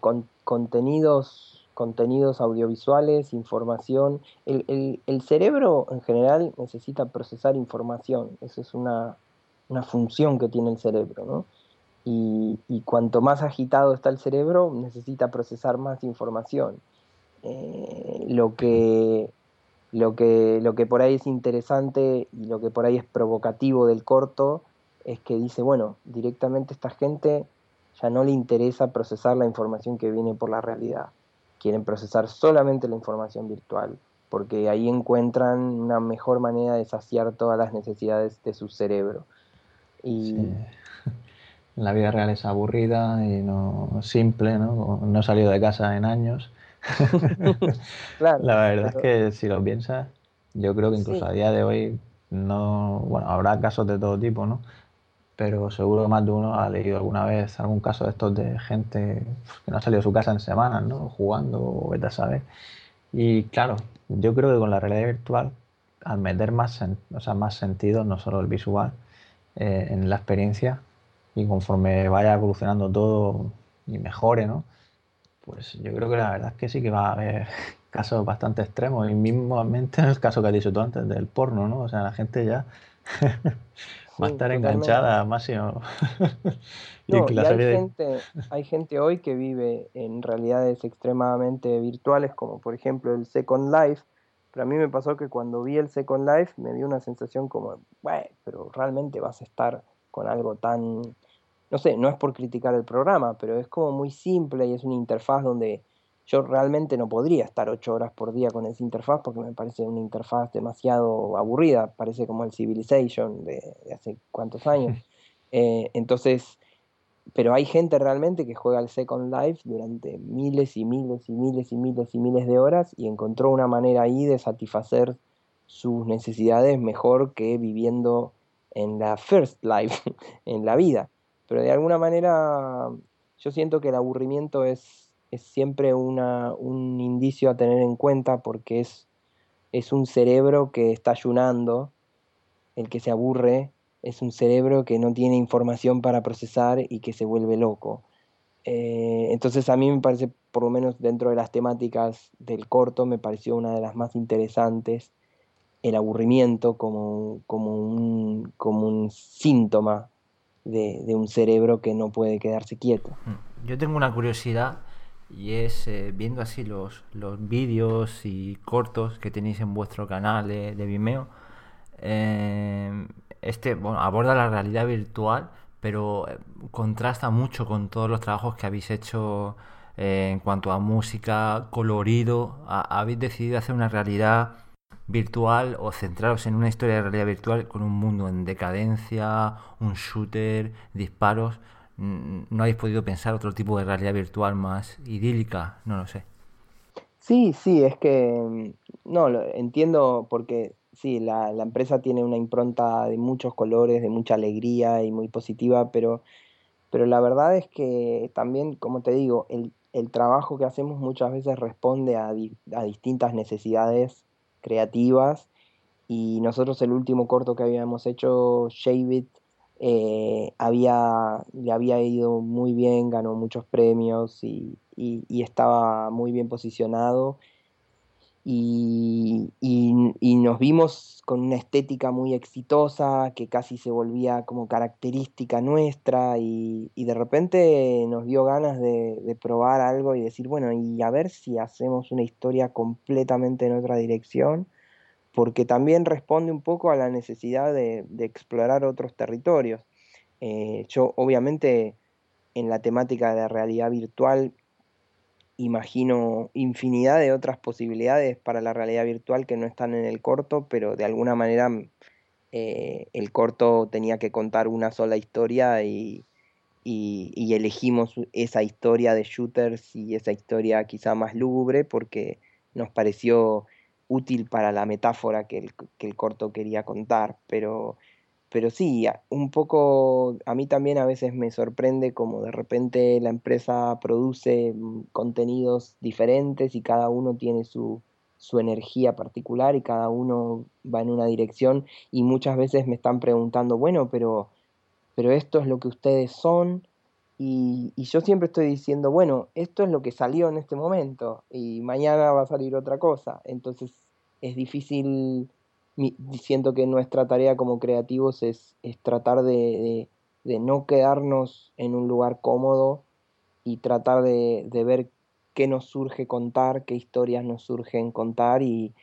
con, contenidos, contenidos audiovisuales, información. El, el, cerebro en general necesita procesar información, esa es una, una función que tiene el cerebro, ¿no? Y, cuanto más agitado está el cerebro, necesita procesar más información. Eh, lo que lo que, lo que por ahí es interesante y lo que por ahí es provocativo del corto es que dice, bueno, directamente esta gente ya no le interesa procesar la información que viene por la realidad. Quieren procesar solamente la información virtual, porque ahí encuentran una mejor manera de saciar todas las necesidades de su cerebro. Y... La vida real es aburrida y no simple, ¿no? No he salido de casa en años la verdad es que si lo piensas, yo creo que incluso a día de hoy no, bueno, habrá casos de todo tipo, ¿no? Pero seguro que más de uno ha leído alguna vez algún caso de estos de gente que no ha salido de su casa en semanas, ¿no? Jugando o vete a saber. Y claro, yo creo que con la realidad virtual, al meter más, o sea, más sentido, no solo el visual, eh, en la experiencia, y conforme vaya evolucionando todo y mejore, ¿no? Pues yo creo que la verdad es que sí que va a haber casos bastante extremos. Y mismamente en el caso que has dicho tú antes del porno, ¿no? O sea, la gente ya va a estar enganchada máximo. y, hay, gente, hay gente hoy que vive en realidades extremadamente virtuales, como por ejemplo el Second Life. Pero a mí me pasó que cuando vi el Second Life me dio una sensación como, bueno, pero realmente vas a estar con algo tan no sé, no es por criticar el programa, pero es como muy simple y es una interfaz donde yo realmente no podría estar ocho horas por día con esa interfaz porque me parece una interfaz demasiado aburrida, parece como el Civilization de, hace cuántos años. Eh, entonces, pero hay gente realmente que juega al Second Life durante miles y miles y miles y miles y miles de horas y encontró una manera ahí de satisfacer sus necesidades mejor que viviendo en la First Life, en la vida. Pero de alguna manera yo siento que el aburrimiento es, es siempre una, un indicio a tener en cuenta porque es, es un cerebro que está ayunando, el que se aburre es un cerebro que no tiene información para procesar y que se vuelve loco. Eh, entonces a mí me parece, por lo menos dentro de las temáticas del corto, me pareció una de las más interesantes el aburrimiento como, como, un, como un síntoma de, un cerebro que no puede quedarse quieto. Mm. Yo tengo una curiosidad y es eh, viendo así los, los vídeos y cortos que tenéis en vuestro canal de, Vimeo. Eh, este bueno, aborda la realidad virtual, pero eh, contrasta mucho con todos los trabajos que habéis hecho en cuanto a música, colorido. habéis decidido hacer una realidad virtual o centraros en una historia de realidad virtual con un mundo en decadencia, un shooter, disparos. ¿No habéis podido pensar otro tipo de realidad virtual más idílica? No lo sé. Sí, sí, es que mm, no, lo, entiendo porque sí, la, la, empresa tiene una impronta de muchos colores, de mucha alegría y muy positiva, pero, pero la verdad es que también, como te digo, el, el trabajo que hacemos muchas veces responde a, a distintas necesidades creativas y nosotros el último corto que habíamos hecho, Shave It, eh, había, le había ido muy bien, ganó muchos premios y, y estaba muy bien posicionado y, y, nos vimos con una estética muy exitosa que casi se volvía como característica nuestra y, y de repente nos dio ganas de, probar algo y decir, bueno, y a ver si hacemos una historia completamente en otra dirección, porque también responde un poco a la necesidad de, de explorar otros territorios. Eh, yo obviamente en la temática de realidad virtual imagino infinidad de otras posibilidades para la realidad virtual que no están en el corto, pero de alguna manera mm, eh, el corto tenía que contar una sola historia y, y, elegimos esa historia de shooters y esa historia quizá más lúgubre porque nos pareció útil para la metáfora que el, que el corto quería contar, pero pero sí, un poco a mí también a veces me sorprende como de repente la empresa produce mm, contenidos diferentes y cada uno tiene su, su energía particular y cada uno va en una dirección y muchas veces me están preguntando, bueno, pero, pero esto es lo que ustedes son y, y yo siempre estoy diciendo, bueno, esto es lo que salió en este momento y mañana va a salir otra cosa, entonces es difícil diciendo que nuestra tarea como creativos es, es tratar de, de, no quedarnos en un lugar cómodo y tratar de, de, ver qué nos surge contar, qué historias nos surgen contar y,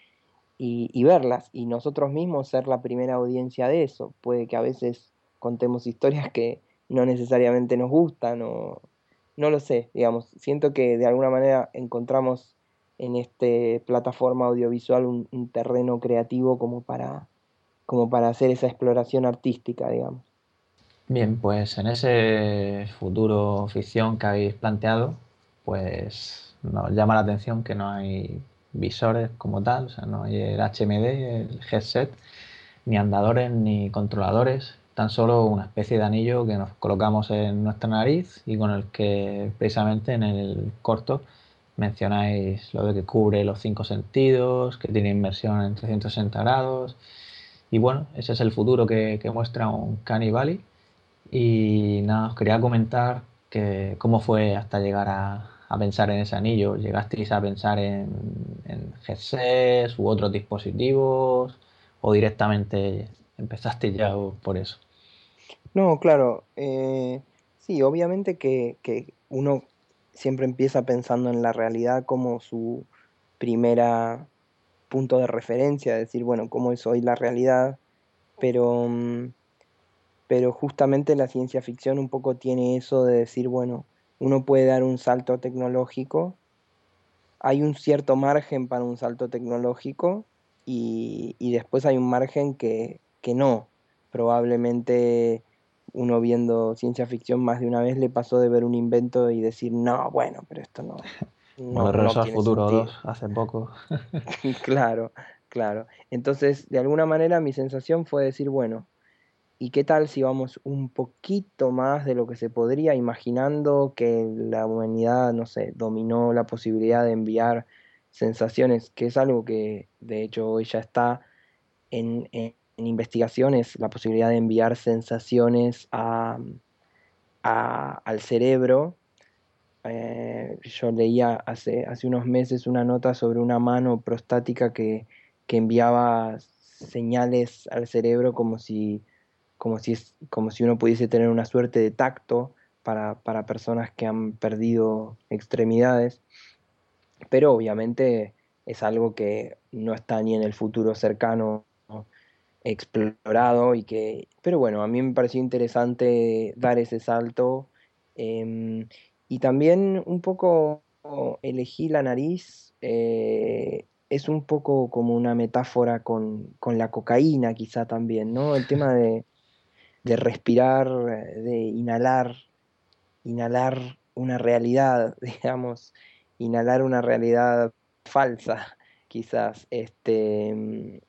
y, y, verlas. Y nosotros mismos ser la primera audiencia de eso. Puede que a veces contemos historias que no necesariamente nos gustan o no lo sé, digamos. Siento que de alguna manera encontramos en esta plataforma audiovisual un, terreno creativo como para, como para hacer esa exploración artística, digamos. Bien, pues en ese futuro ficción que habéis planteado, pues nos llama la atención que no hay visores como tal, o sea, no hay el HMD, el headset, ni andadores ni controladores, tan solo una especie de anillo que nos colocamos en nuestra nariz y con el que precisamente en el corto mencionáis lo de que cubre los cinco sentidos, que tiene inmersión en 360 grados. Y bueno, ese es el futuro que, muestra un Canny Y nada, os quería comentar que cómo fue hasta llegar a, pensar en ese anillo. ¿Llegasteis a pensar en, en headsets u otros dispositivos? ¿O directamente empezaste ya por eso? No, claro. Eh, sí, obviamente que, que uno siempre empieza pensando en la realidad como su primera punto de referencia, decir, bueno, cómo es hoy la realidad, pero, mm, pero justamente la ciencia ficción un poco tiene eso de decir, bueno, uno puede dar un salto tecnológico, hay un cierto margen para un salto tecnológico y, y después hay un margen que, que no. Probablemente uno viendo ciencia ficción más de una vez le pasó de ver un invento y decir, no, bueno, pero esto no. No, no Futuro 2 hace poco. claro, claro. Entonces, de alguna manera mi sensación fue decir, bueno, ¿y qué tal si vamos un poquito más de lo que se podría, imaginando que la humanidad, no sé, dominó la posibilidad de enviar sensaciones, que es algo que de hecho hoy ya está en, en investigaciones la posibilidad de enviar sensaciones a, al cerebro. Eh, yo leía hace, hace unos meses una nota sobre una mano prostática que, enviaba señales al cerebro como si, como si, es, como si uno pudiese tener una suerte de tacto para, para personas que han perdido extremidades, pero obviamente es algo que no está ni en el futuro cercano explorado y que, pero bueno, a mí me pareció interesante dar ese salto em, y también un poco elegí la nariz, eh, es un poco como una metáfora con, la cocaína quizá también, ¿no? El tema de, de respirar, de inhalar, inhalar una realidad, digamos, inhalar una realidad falsa, quizás. Este,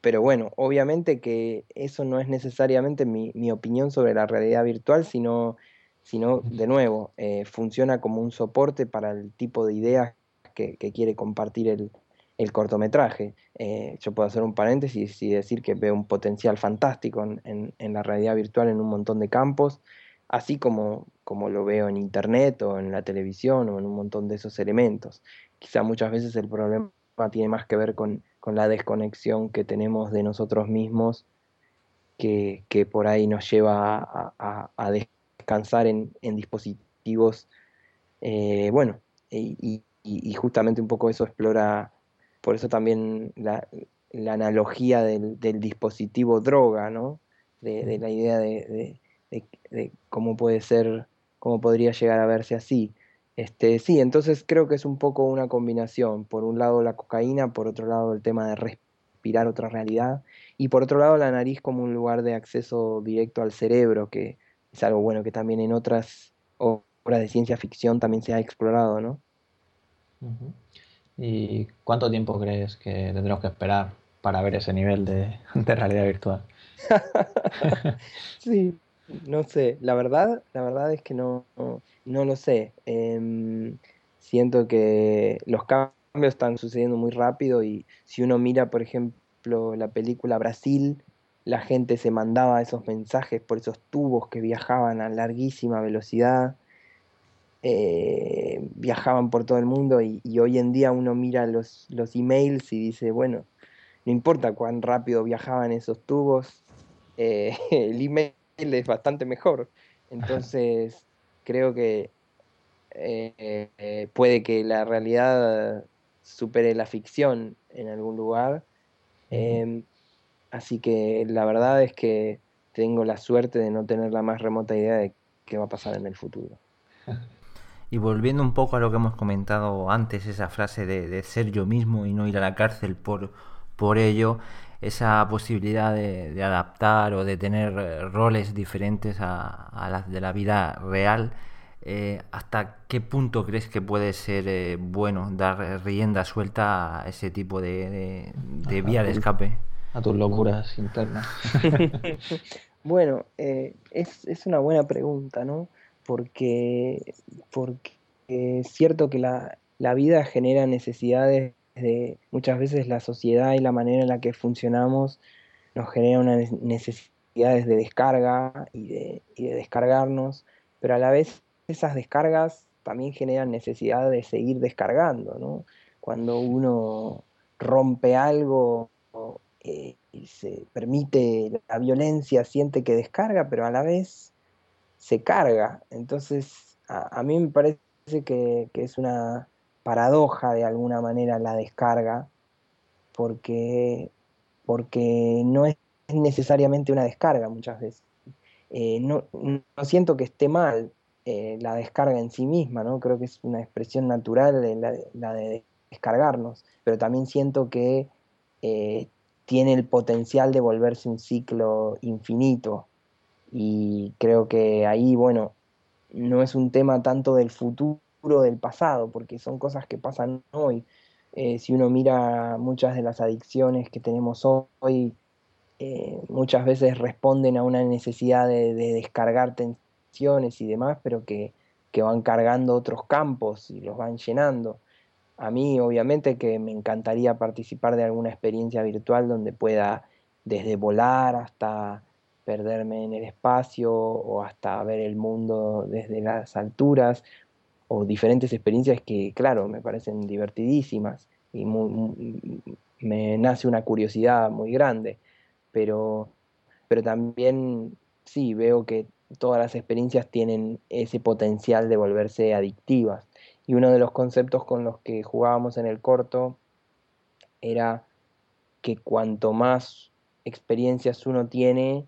pero bueno, obviamente que eso no es necesariamente mi, opinión sobre la realidad virtual, sino, sino de nuevo, eh, funciona como un soporte para el tipo de ideas que, quiere compartir el, cortometraje. Eh, yo puedo hacer un paréntesis y decir que veo un potencial fantástico en, en, la realidad virtual en un montón de campos, así como, como lo veo en Internet o en la televisión o en un montón de esos elementos. Quizá muchas veces el problema tiene más que ver con, la desconexión que tenemos de nosotros mismos, que, por ahí nos lleva a, descansar en, dispositivos. Eh, bueno, y, justamente un poco eso explora, por eso también la, analogía del, dispositivo droga, ¿no? De, la idea de, de, cómo puede ser, cómo podría llegar a verse así. Este, sí, entonces creo que es un poco una combinación. Por un lado la cocaína, por otro lado el tema de respirar otra realidad y por otro lado la nariz como un lugar de acceso directo al cerebro, que es algo bueno que también en otras obras de ciencia ficción también se ha explorado, ¿no? ¿Y cuánto tiempo crees que tendremos que esperar para ver ese nivel de, de realidad virtual? sí, no sé, la verdad, la verdad es que no, no, lo sé. Em, siento que los cambios están sucediendo muy rápido y si uno mira, por ejemplo, la película Brasil, la gente se mandaba esos mensajes por esos tubos que viajaban a larguísima velocidad, eh, viajaban por todo el mundo y, hoy en día uno mira los, los emails y dice, bueno, no importa cuán rápido viajaban esos tubos, eh, el email es bastante mejor. Entonces, creo que eh, eh, puede que la realidad supere la ficción en algún lugar. Em, así que la verdad es que tengo la suerte de no tener la más remota idea de qué va a pasar en el futuro. Y volviendo un poco a lo que hemos comentado antes, esa frase de, de ser yo mismo y no ir a la cárcel por, por ello, esa posibilidad de, adaptar o de tener eh, roles diferentes a, las de la vida real, eh, ¿hasta qué punto crees que puede ser eh, bueno dar rienda suelta a ese tipo de, vía de escape? A tus locuras internas. bueno, es, es, una buena pregunta, ¿no? Porque, porque es cierto que la, la vida genera necesidades muchas veces la sociedad y la manera en la que funcionamos nos genera unas necesidades de descarga y de, descargarnos, pero a la vez esas descargas también generan necesidad de seguir descargando, Cuando uno rompe algo eh, y se permite la violencia, siente que descarga, pero a la vez se carga. Entonces, a, mí me parece que es una, paradoja de alguna manera la descarga, porque, porque no es necesariamente una descarga muchas veces. Eh, no, siento que esté mal eh, la descarga en sí misma, ¿no? creo que es una expresión natural la, de descargarnos, pero también siento que eh, tiene el potencial de volverse un ciclo infinito y creo que ahí, bueno, no es un tema tanto del futuro, del pasado, porque son cosas que pasan hoy. Eh, si uno mira muchas de las adicciones que tenemos hoy, eh, muchas veces responden a una necesidad de, descargar tensiones y demás, pero que, van cargando otros campos y los van llenando. A mí, obviamente, que me encantaría participar de alguna experiencia virtual donde pueda desde volar hasta perderme en el espacio o hasta ver el mundo desde las alturas o diferentes experiencias que, claro, me parecen divertidísimas y me nace una curiosidad muy grande, pero pero también sí veo que todas las experiencias tienen ese potencial de volverse adictivas. Y uno de los conceptos con los que jugábamos en el corto era que cuanto más experiencias uno tiene,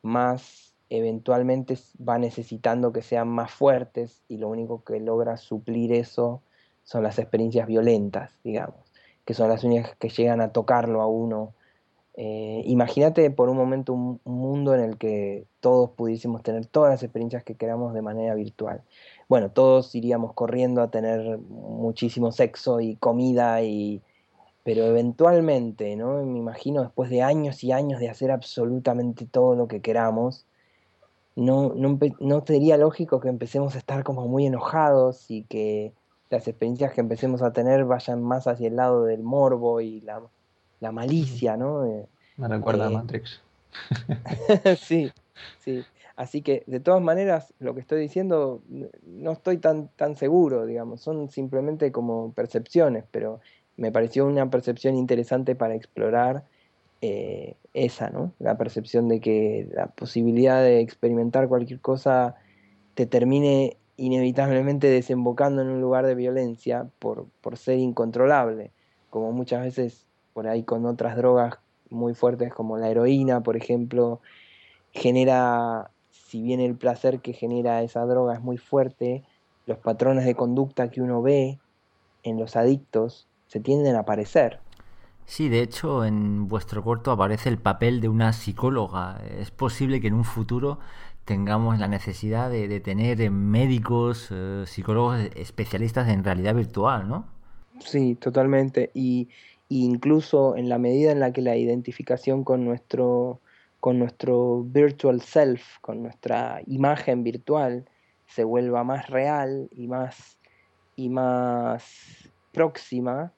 más eventualmente va necesitando que sean más fuertes y lo único que logra suplir eso son las experiencias violentas, digamos, que son las únicas que llegan a tocarlo a uno. Eh, imagínate por un momento un, mundo en el que todos pudiésemos tener todas las experiencias que queramos de manera virtual. Bueno, todos iríamos corriendo a tener muchísimo sexo y comida y, pero eventualmente, ¿no? Me imagino después de años y años de hacer absolutamente todo lo que queramos, no, no, no, sería lógico que empecemos a estar como muy enojados y que las experiencias que empecemos a tener vayan más hacia el lado del morbo y la, la malicia, ¿no? Eh, Me recuerda a eh, Matrix. sí, sí. Así que, de todas maneras, lo que estoy diciendo no estoy tan, tan seguro, digamos, son simplemente como percepciones, pero me pareció una percepción interesante para explorar eh, esa, ¿no? La percepción de que la posibilidad de experimentar cualquier cosa te termine inevitablemente desembocando en un lugar de violencia por, ser incontrolable, como muchas veces por ahí con otras drogas muy fuertes como la heroína, por ejemplo, genera, si bien el placer que genera esa droga es muy fuerte, los patrones de conducta que uno ve en los adictos se tienden a aparecer. Sí, de hecho, en vuestro corto aparece el papel de una psicóloga. Es posible que en un futuro tengamos la necesidad de, tener médicos, eh, psicólogos especialistas en realidad virtual, ¿no? Sí, totalmente. Y, incluso en la medida en la que la identificación con nuestro, con nuestro virtual self, con nuestra imagen virtual, se vuelva más real y más, y más próxima,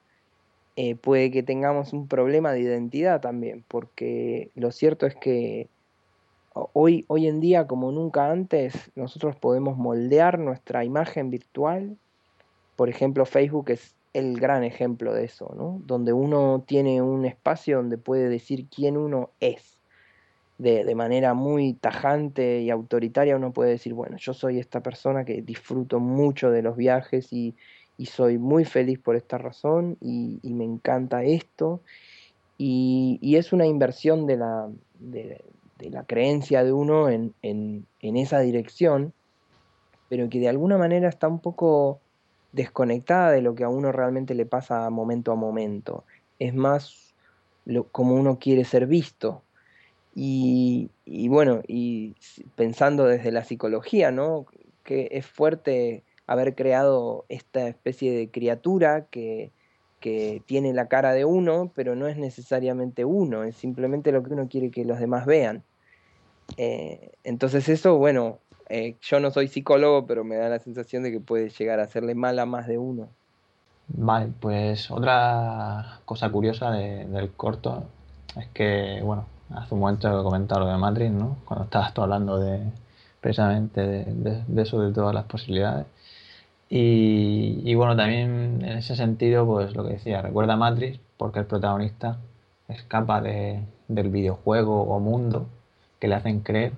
eh, puede que tengamos un problema de identidad también, porque lo cierto es que hoy, hoy en día, como nunca antes, nosotros podemos moldear nuestra imagen virtual. Por ejemplo, Facebook es el gran ejemplo de eso, ¿no? Donde uno tiene un espacio donde puede decir quién uno es. De, de, manera muy tajante y autoritaria uno puede decir, bueno, yo soy esta persona que disfruto mucho de los viajes y, y soy muy feliz por esta razón y, me encanta esto. Y, y, es una inversión de la, de la creencia de uno en, esa dirección, pero que de alguna manera está un poco desconectada de lo que a uno realmente le pasa momento a momento. Es más lo, como uno quiere ser visto. Y, bueno, y pensando desde la psicología, ¿no? Que es fuerte haber creado esta especie de criatura que, que tiene la cara de uno, pero no es necesariamente uno, es simplemente lo que uno quiere que los demás vean. Eh, entonces eso, bueno, eh, yo no soy psicólogo, pero me da la sensación de que puede llegar a hacerle mal a más de uno. Vale, pues otra cosa curiosa del corto es que, bueno, hace un momento he comentado lo de Matrix, ¿no? Cuando estabas tú hablando de precisamente de, eso, de todas las posibilidades. Y, bueno, también en ese sentido, pues lo que decía, recuerda a Matrix porque el protagonista escapa de, del videojuego o mundo que le hacen creer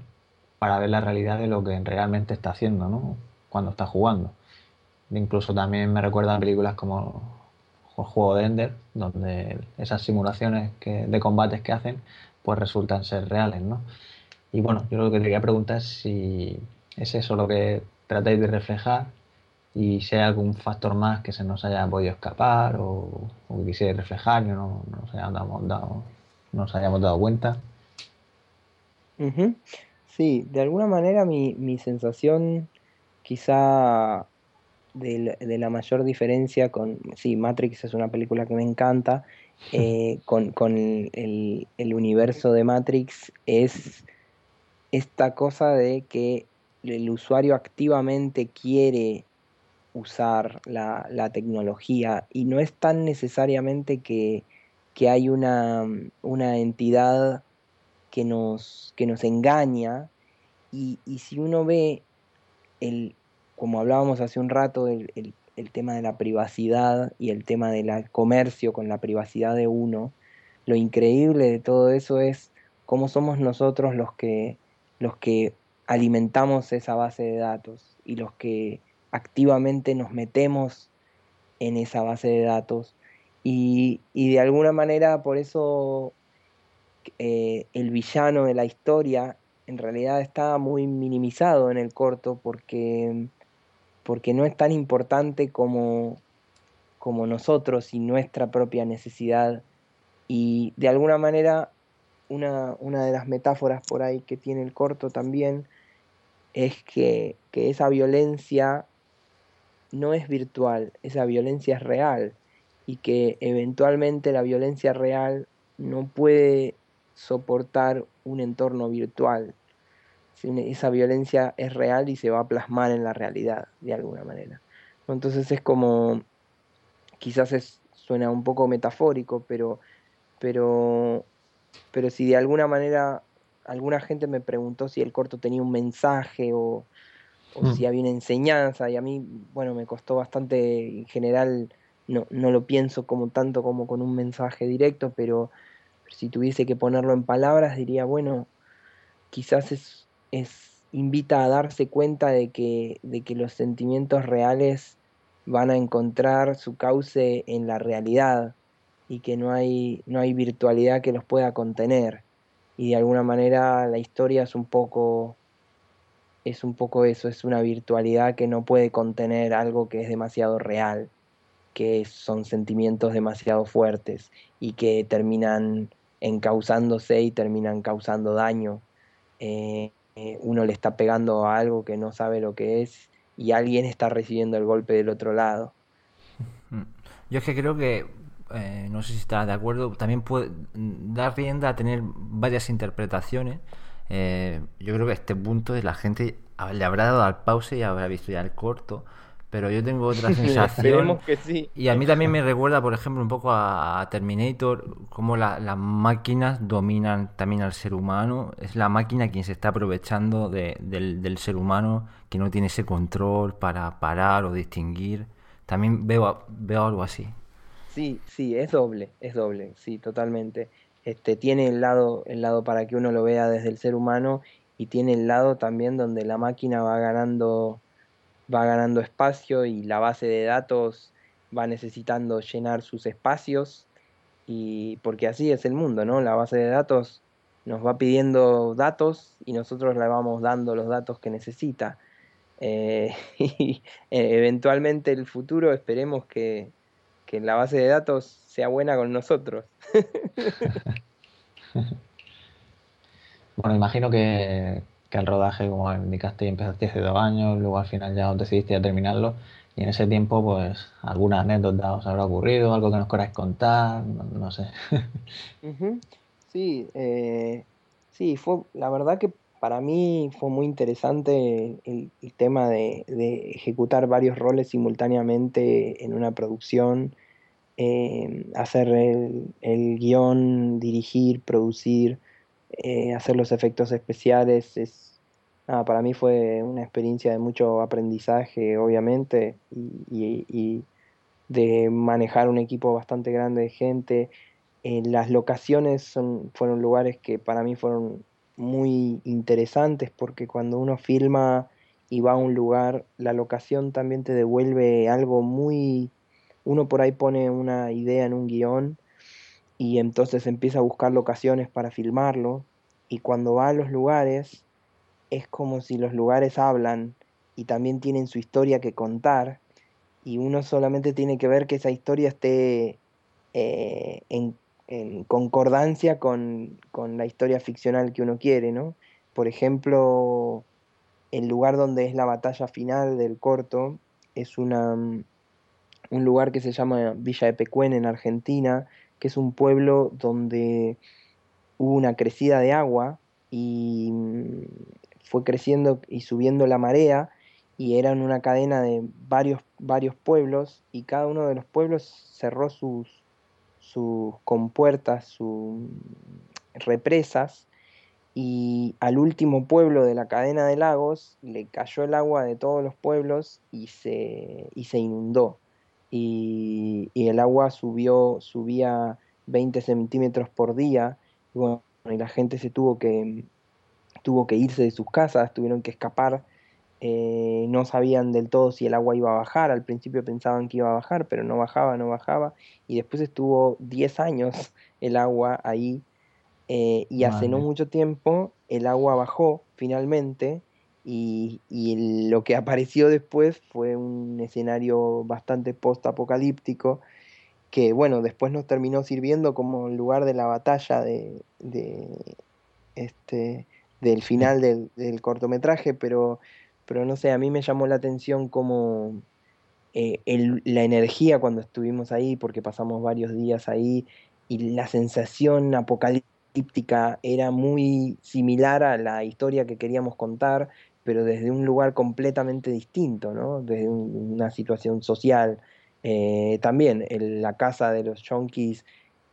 para ver la realidad de lo que realmente está haciendo, ¿no? Cuando está jugando. Incluso también me recuerdan películas como el juego de Ender, donde esas simulaciones de combates que hacen, pues resultan ser reales, ¿no? Y bueno, yo lo que te quería preguntar es si es eso lo que tratáis de reflejar y si hay algún factor más que se nos haya podido escapar o, que quisierais reflejar y no, no, nos hayamos dado, no nos hayamos dado cuenta. Sí, de alguna manera mi, mi sensación quizá de, la mayor diferencia con, sí, Matrix es una película que me encanta, eh, con, con el, el, universo de Matrix es esta cosa de que el usuario activamente quiere usar la, la tecnología y no es tan necesariamente que, que hay una, una entidad que nos, que nos engaña y, si uno ve, el, como hablábamos hace un rato, el, tema de la privacidad y el tema del comercio con la privacidad de uno, lo increíble de todo eso es cómo somos nosotros los que, los que alimentamos esa base de datos y los que activamente nos metemos en esa base de datos. Y, de alguna manera por eso eh, el villano de la historia en realidad está muy minimizado en el corto porque, porque no es tan importante como, como nosotros y nuestra propia necesidad. Y de alguna manera una, una de las metáforas por ahí que tiene el corto también es que, esa violencia no es virtual, esa violencia es real y que eventualmente la violencia real no puede soportar un entorno virtual. Esa violencia es real y se va a plasmar en la realidad de alguna manera. Entonces es como, quizás suena un poco metafórico, pero, pero, pero si de alguna manera alguna gente me preguntó si el corto tenía un mensaje o, mm. si había una enseñanza y a mí, bueno, me costó bastante, en general no, no lo pienso como tanto como con un mensaje directo, pero, si tuviese que ponerlo en palabras diría, bueno, quizás es, es invita a darse cuenta de que, de que los sentimientos reales van a encontrar su cauce en la realidad y que no hay, no hay virtualidad que los pueda contener y de alguna manera la historia es un poco es un poco eso, es una virtualidad que no puede contener algo que es demasiado real, que son sentimientos demasiado fuertes y que terminan encauzándose y terminan causando daño. Eh, uno le está pegando a algo que no sabe lo que es y alguien está recibiendo el golpe del otro lado. Yo es que creo que eh, no sé si está de acuerdo, también puede dar rienda a tener varias interpretaciones. Eh, yo creo que a este punto la gente le habrá dado al pause y habrá visto ya el corto, pero yo tengo otra sensación. Y a mí también me recuerda, por ejemplo, un poco a, Terminator, cómo las máquinas dominan también al ser humano. Es la máquina quien se está aprovechando del, del ser humano, que no tiene ese control para parar o distinguir. También veo, veo algo así. Sí, sí, es doble, es doble, sí, totalmente. Este, tiene el lado, el lado para que uno lo vea desde el ser humano y tiene el lado también donde la máquina va ganando, va ganando espacio y la base de datos va necesitando llenar sus espacios y porque así es el mundo, ¿no? La base de datos nos va pidiendo datos y nosotros le vamos dando los datos que necesita. Eh, y eventualmente el futuro esperemos que, que la base de datos sea buena con nosotros. bueno, imagino que, el rodaje, como indicaste, empezaste hace dos años, luego al final ya decidiste a terminarlo. Y en ese tiempo, pues, alguna anécdota os habrá ocurrido, algo que nos queráis contar, no, sé. Sí, eh, sí, fue, la verdad que para mí fue muy interesante el, tema de, ejecutar varios roles simultáneamente en una producción eh, hacer el, guion, dirigir, producir, eh, hacer los efectos especiales. Es, para mí fue una experiencia de mucho aprendizaje, obviamente, y, de manejar un equipo bastante grande de gente. Eh, las locaciones son, fueron lugares que para mí fueron muy interesantes porque cuando uno filma y va a un lugar, la locación también te devuelve algo muy uno por ahí pone una idea en un guion y entonces empieza a buscar locaciones para filmarlo y cuando va a los lugares es como si los lugares hablan y también tienen su historia que contar y uno solamente tiene que ver que esa historia esté eh, en, concordancia con, con, la historia ficcional que uno quiere, ¿no? Por ejemplo, el lugar donde es la batalla final del corto es una, un lugar que se llama Villa de Pecuén en Argentina, que es un pueblo donde hubo una crecida de agua y mm, fue creciendo y subiendo la marea y eran una cadena de varios, varios pueblos y cada uno de los pueblos cerró sus, sus compuertas, sus represas y al último pueblo de la cadena de lagos le cayó el agua de todos los pueblos y se, y se inundó y, el agua subió, subía 20 centímetros por día. y la gente se tuvo que, tuvo que irse de sus casas, tuvieron que escapar, eh, no sabían del todo si el agua iba a bajar, al principio pensaban que iba a bajar, pero no bajaba, no bajaba, y después estuvo 10 años el agua ahí, eh, y hace no mucho tiempo el agua bajó finalmente, y, y, lo que apareció después fue un escenario bastante post-apocalíptico, que bueno, después nos terminó sirviendo como lugar de la batalla de, este, del final del, cortometraje, pero, pero no sé, a mí me llamó la atención como eh, la energía cuando estuvimos ahí, porque pasamos varios días ahí, y la sensación apocalíptica era muy similar a la historia que queríamos contar, pero desde un lugar completamente distinto, ¿no? Desde una situación social, eh, también la casa de los Yonkis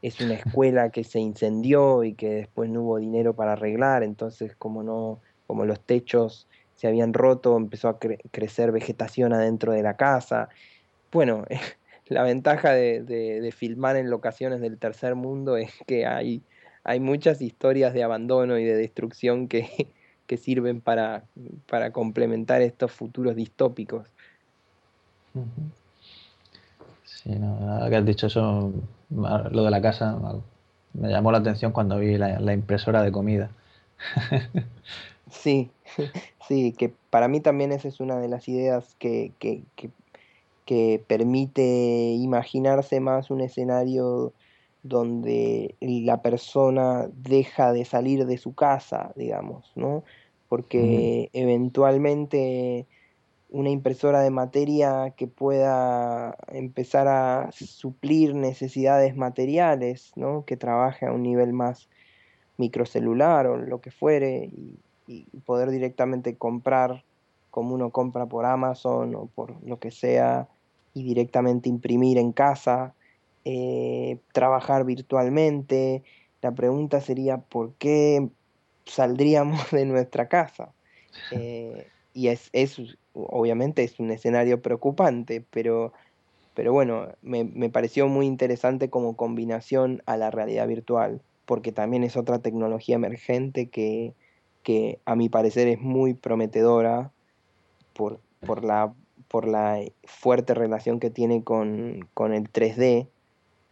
es una escuela que se incendió y que después no hubo dinero para arreglar, entonces como no, como los techos se habían roto, empezó a crecer vegetación adentro de la casa. Bueno, la ventaja de, filmar en locaciones del tercer mundo es que hay, hay muchas historias de abandono y de destrucción que, que sirven para, para complementar estos futuros distópicos. Sí, no, que has dicho eso, lo de la casa, me llamó la atención cuando vi la, impresora de comida. Sí, sí, que para mí también esa es una de las ideas que, que, que, permite imaginarse más un escenario donde la persona deja de salir de su casa, digamos, ¿no? Porque eventualmente una impresora de materia que pueda empezar a suplir necesidades materiales, ¿no? que trabaje a un nivel más microcelular o lo que fuere y, poder directamente comprar como uno compra por Amazon o por lo que sea y directamente imprimir en casa, eh, trabajar virtualmente. La pregunta sería por qué saldríamos de nuestra casa. Eh, y es, obviamente es un escenario preocupante, pero, pero bueno, me, me, pareció muy interesante como combinación a la realidad virtual, porque también es otra tecnología emergente que, que a mi parecer es muy prometedora por, por, la, por la fuerte relación que tiene con, con el 3D,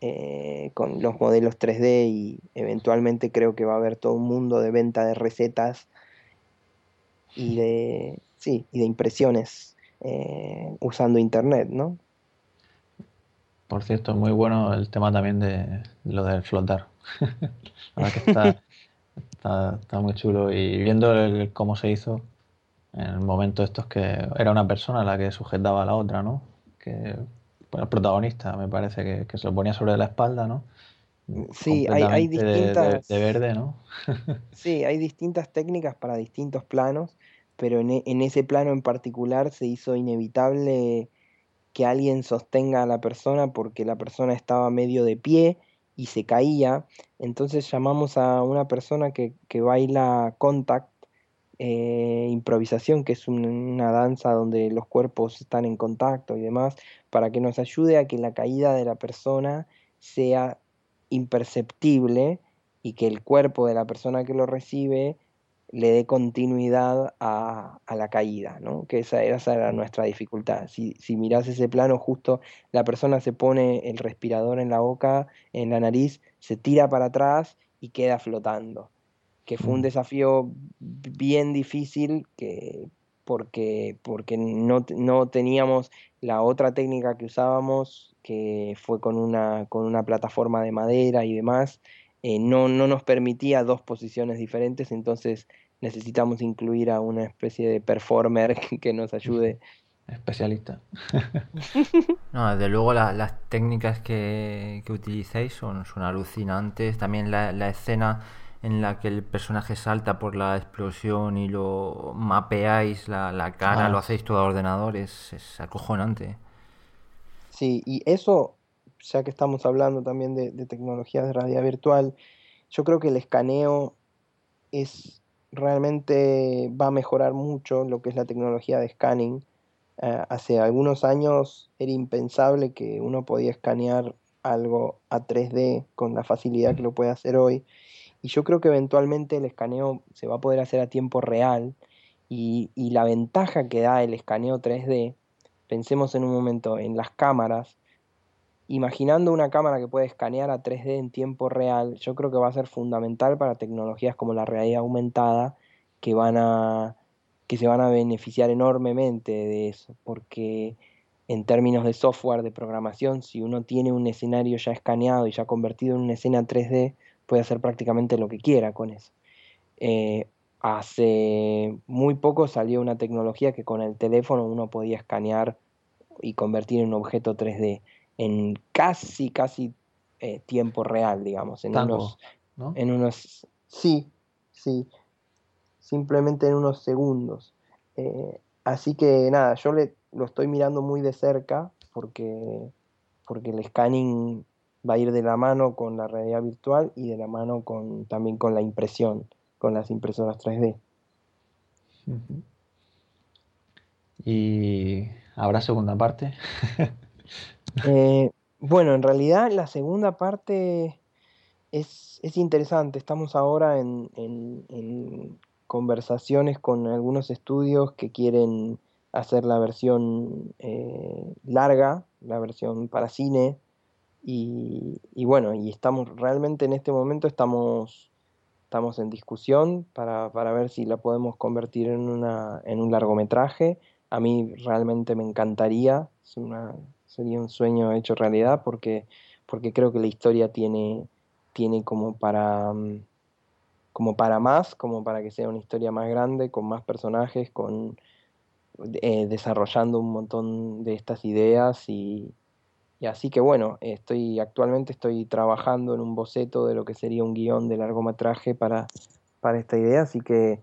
eh, con los modelos 3D y eventualmente creo que va a haber todo un mundo de venta de recetas y de, sí, y de impresiones eh, usando Internet, ¿no? Por cierto, muy bueno el tema también de lo del flotar. Está, muy chulo. Y viendo cómo se hizo, en el momento estos que era una persona la que sujetaba a la otra, ¿no? Bueno, el protagonista me parece que, que, se lo ponía sobre la espalda, ¿no? Sí, hay, hay distintas... De, de, verde, ¿no? sí, hay distintas técnicas para distintos planos pero e, en, ese plano en particular se hizo inevitable que alguien sostenga a la persona porque la persona estaba medio de pie y se caía. Entonces llamamos a una persona que, baila contact, eh, improvisación, que es una danza donde los cuerpos están en contacto y demás, para que nos ayude a que la caída de la persona sea imperceptible y que el cuerpo de la persona que lo recibe le dé continuidad a, la caída, ¿no? que esa, esa, era nuestra dificultad. Si, si mirás ese plano, justo la persona se pone el respirador en la boca, en la nariz, se tira para atrás y queda flotando, que fue un mm. desafío bien difícil que, porque, porque no, no teníamos la otra técnica que usábamos, que fue con una, con una plataforma de madera y demás, eh, no, no nos permitía dos posiciones diferentes, entonces necesitamos incluir a una especie de performer que nos ayude. Especialista. no, desde luego las técnicas que, que utilizáis son, son, alucinantes. También la, la, escena en la que el personaje salta por la explosión y lo mapeáis la, la cara, ah. lo hacéis todo a ordenador, es, es acojonante. Sí, y eso ya que estamos hablando también de, tecnologías de realidad virtual, yo creo que el escaneo es realmente va a mejorar mucho lo que es la tecnología de scanning. Eh, hace algunos años era impensable que uno podía escanear algo a 3D con la facilidad que lo puede hacer hoy. Y yo creo que eventualmente el escaneo se va a poder hacer a tiempo real y, y la ventaja que da el escaneo 3D, pensemos en un momento en las cámaras, imaginando una cámara que puede escanear a 3D en tiempo real, yo creo que va a ser fundamental para tecnologías como la realidad aumentada que van a que se van a beneficiar enormemente de eso, porque en términos de software de programación, si uno tiene un escenario ya escaneado y ya convertido en una escena 3D, puede hacer prácticamente lo que quiera con eso. Eh, hace muy poco salió una tecnología que con el teléfono uno podía escanear y convertir en un objeto 3D en casi, casi eh, tiempo real, digamos, en unos, en unos, sí, sí, simplemente en unos segundos. Eh, así que nada, yo le, lo estoy mirando muy de cerca porque, porque el scanning va a ir de la mano con la realidad virtual y de la mano con, también con la impresión, con las impresoras 3D. ¿Y habrá segunda parte? Eh, bueno, en realidad la segunda parte es, interesante. Estamos ahora en, conversaciones con algunos estudios que quieren hacer la versión eh, larga, la versión para cine. Y, bueno, y estamos realmente en este momento estamos, estamos en discusión para, para ver si la podemos convertir en, una, en un largometraje. A mí realmente me encantaría, una, sería un sueño hecho realidad porque, porque creo que la historia tiene, tiene como para mm, como para más, como para que sea una historia más grande, con más personajes, con eh, desarrollando un montón de estas ideas y, así que bueno, estoy actualmente estoy trabajando en un boceto de lo que sería un guion de largometraje para, para esta idea, así que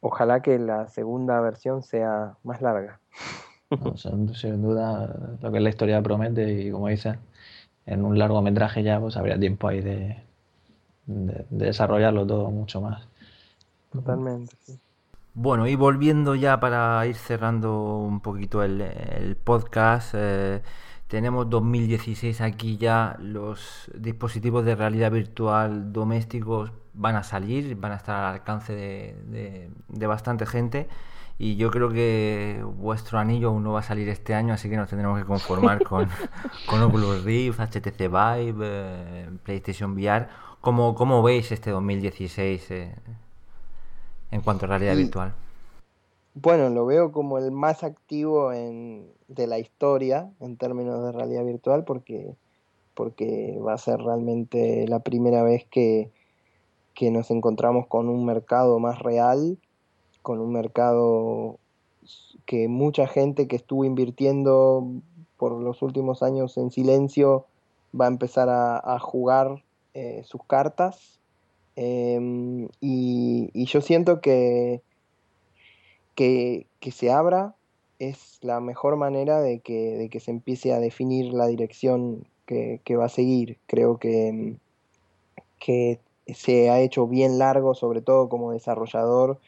ojalá que la segunda versión sea más larga. sin, duda, lo que es la historia promete y como dices, en un largometraje ya pues habría tiempo ahí de, desarrollarlo todo mucho más. Totalmente, Bueno, y volviendo ya para ir cerrando un poquito el, podcast, eh, tenemos 2016 aquí ya, los dispositivos de realidad virtual domésticos van a salir, van a estar al alcance de, de bastante gente y yo creo que vuestro anillo aún no va a salir este año, así que nos tendremos que conformar con, con Oculus Rift, HTC Vive, eh, PlayStation VR. ¿Cómo, ¿Cómo, veis este 2016 eh, en cuanto a realidad virtual? Bueno, lo veo como el más activo en, de la historia en términos de realidad virtual porque, porque va a ser realmente la primera vez que, que nos encontramos con un mercado más real con un mercado que mucha gente que estuvo invirtiendo por los últimos años en silencio va a empezar a, jugar eh, sus cartas. Em, y, yo siento que, que, se abra es la mejor manera de que, de que, se empiece a definir la dirección que, va a seguir. Creo que, que se ha hecho bien largo, sobre todo como desarrollador,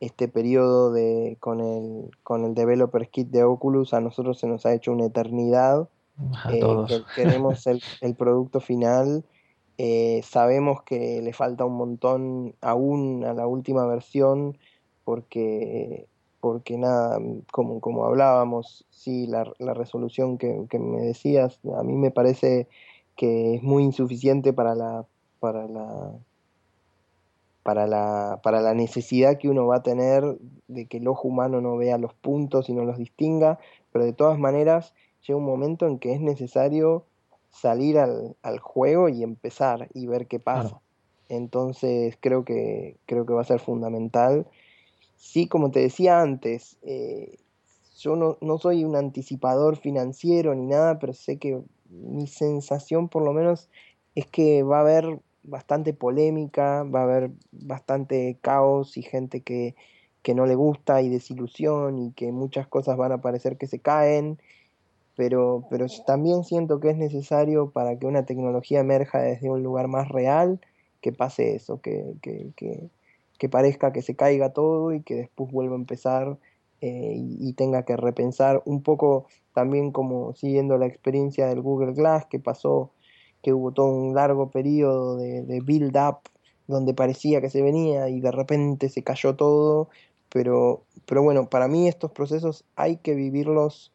este periodo de, con, el, con el Developer Kit de Oculus a nosotros se nos ha hecho una eternidad. A eh, todos. queremos el, el, producto final. Eh, sabemos que le falta un montón aún a la última versión porque, porque nada, como, como hablábamos, sí, la, la resolución que, que, me decías, a mí me parece que es muy insuficiente para la, para la para la, para la necesidad que uno va a tener de que el ojo humano no vea los puntos y no los distinga, pero de todas maneras llega un momento en que es necesario salir al, juego y empezar y ver qué pasa. Entonces creo que, creo que va a ser fundamental. Sí, como te decía antes, eh, yo no, no, soy un anticipador financiero ni nada, pero sé que mi sensación por lo menos es que va a haber bastante polémica, va a haber bastante caos y gente que, que no le gusta y desilusión y que muchas cosas van a parecer que se caen, pero, pero también siento que es necesario para que una tecnología emerja desde un lugar más real, que pase eso, que, que, que, que parezca que se caiga todo y que después vuelva a empezar eh, y, y, tenga que repensar un poco también como siguiendo la experiencia del Google Glass que pasó que hubo todo un largo periodo de, build-up donde parecía que se venía y de repente se cayó todo, pero, pero bueno, para mí estos procesos hay que vivirlos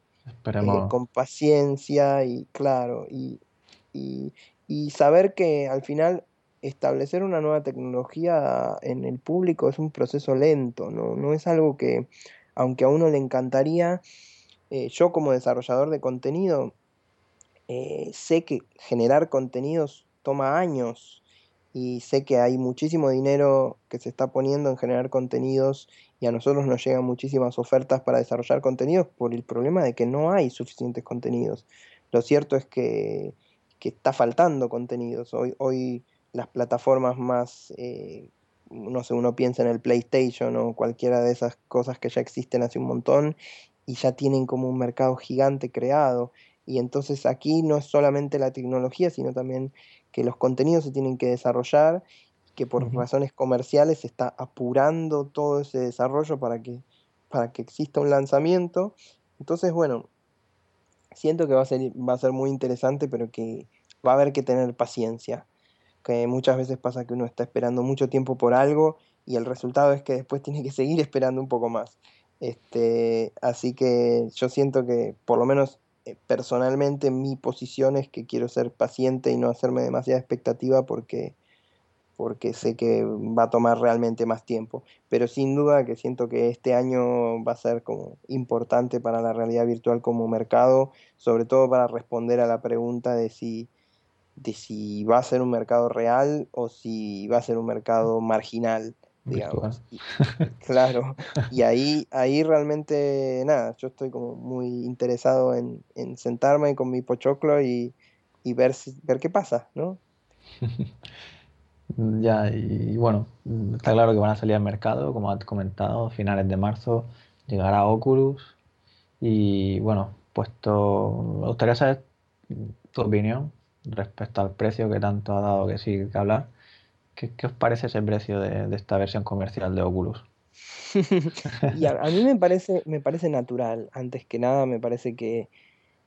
eh, con paciencia y claro, y, y saber que al final establecer una nueva tecnología en el público es un proceso lento, no, no es algo que, aunque a uno le encantaría, eh, yo como desarrollador de contenido, eh, sé que generar contenidos toma años y sé que hay muchísimo dinero que se está poniendo en generar contenidos y a nosotros nos llegan muchísimas ofertas para desarrollar contenidos por el problema de que no hay suficientes contenidos. Lo cierto es que, que está faltando contenidos. Hoy, hoy las plataformas más, eh, no sé, uno piensa en el PlayStation o cualquiera de esas cosas que ya existen hace un montón y ya tienen como un mercado gigante creado. Y entonces aquí no es solamente la tecnología, sino también que los contenidos se tienen que desarrollar, que por razones comerciales se está apurando todo ese desarrollo para que, para que exista un lanzamiento. Entonces, bueno, siento que va a ser, va a ser muy interesante, pero que va a haber que tener paciencia que muchas veces pasa que uno está esperando mucho tiempo por algo y el resultado es que después tiene que seguir esperando un poco más. Este, así que yo siento que por lo menos eh, personalmente mi posición es que quiero ser paciente y no hacerme demasiada expectativa porque, porque sé que va a tomar realmente más tiempo. Pero sin duda que siento que este año va a ser como importante para la realidad virtual como mercado, sobre todo para responder a la pregunta de si de si va a ser un mercado real o si va a ser un mercado marginal, digamos. claro, y ahí, ahí realmente, nada, yo estoy como muy interesado en, sentarme con mi pochoclo y, ver, ver qué pasa, ¿no? ya, y bueno, está claro que van a salir al mercado, como has comentado, finales de marzo llegará Oculus y bueno, puesto, me gustaría saber tu opinión respecto al precio que tanto ha dado que sí que hablar. ¿Qué, os parece ese precio de, esta versión comercial de Oculus? a, mí me parece, me parece natural. Antes que nada, me parece que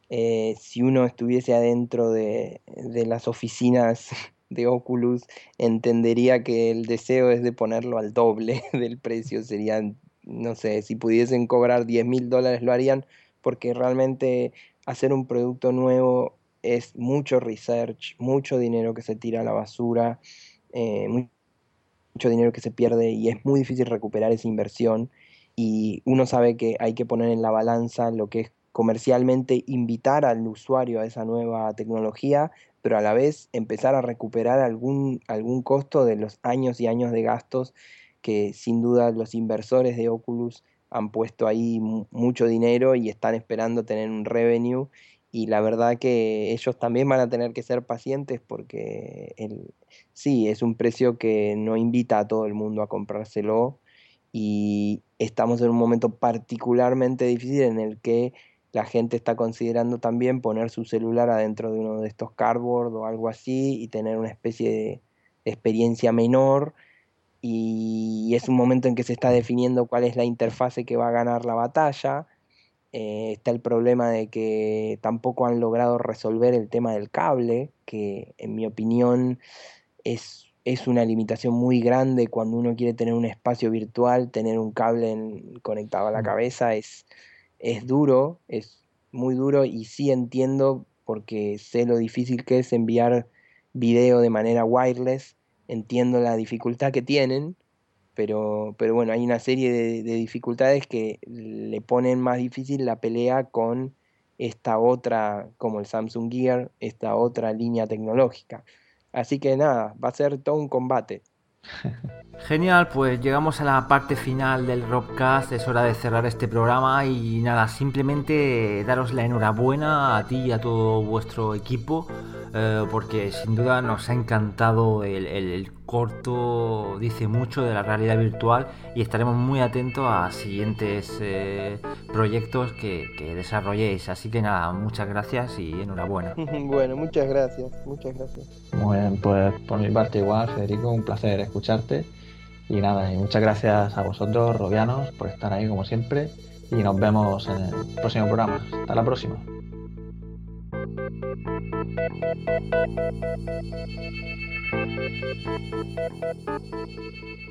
eh, si uno estuviese adentro de, de, las oficinas de Oculus, entendería que el deseo es de ponerlo al doble del precio. Serían, no sé, si pudiesen cobrar 10 mil dólares lo harían, porque realmente hacer un producto nuevo es mucho research, mucho dinero que se tira a la basura, eh, mucho dinero que se pierde y es muy difícil recuperar esa inversión. Y uno sabe que hay que poner en la balanza lo que es comercialmente invitar al usuario a esa nueva tecnología, pero a la vez empezar a recuperar algún, algún costo de los años y años de gastos que sin duda los inversores de Oculus han puesto ahí mucho dinero y están esperando tener un revenue y la verdad que ellos también van a tener que ser pacientes porque el, sí, es un precio que no invita a todo el mundo a comprárselo y estamos en un momento particularmente difícil en el que la gente está considerando también poner su celular adentro de uno de estos cardboard o algo así y tener una especie de experiencia menor y es un momento en que se está definiendo cuál es la interfase que va a ganar la batalla eh, está el problema de que tampoco han logrado resolver el tema del cable, que en mi opinión es, es una limitación muy grande cuando uno quiere tener un espacio virtual, tener un cable conectado a la cabeza es, es duro, es muy duro y sí entiendo porque sé lo difícil que es enviar video de manera wireless, entiendo la dificultad que tienen, pero, pero bueno, hay una serie de, dificultades que le ponen más difícil la pelea con esta otra, como el Samsung Gear, esta otra línea tecnológica. Así que nada, va a ser todo un combate. Genial, pues llegamos a la parte final del Robcast, es hora de cerrar este programa y nada, simplemente daros la enhorabuena a ti y a todo vuestro equipo eh, porque sin duda nos ha encantado el, corto, dice mucho de la realidad virtual y estaremos muy atentos a siguientes eh, proyectos que, desarrolléis. Así que nada, muchas gracias y enhorabuena. bueno, muchas gracias, muchas gracias. Muy bien, pues por mi parte igual, Federico, un placer escucharte. Y nada, y muchas gracias a vosotros, Robianos, por estar ahí como siempre. Y nos vemos en el próximo programa. Hasta la próxima. Thank you.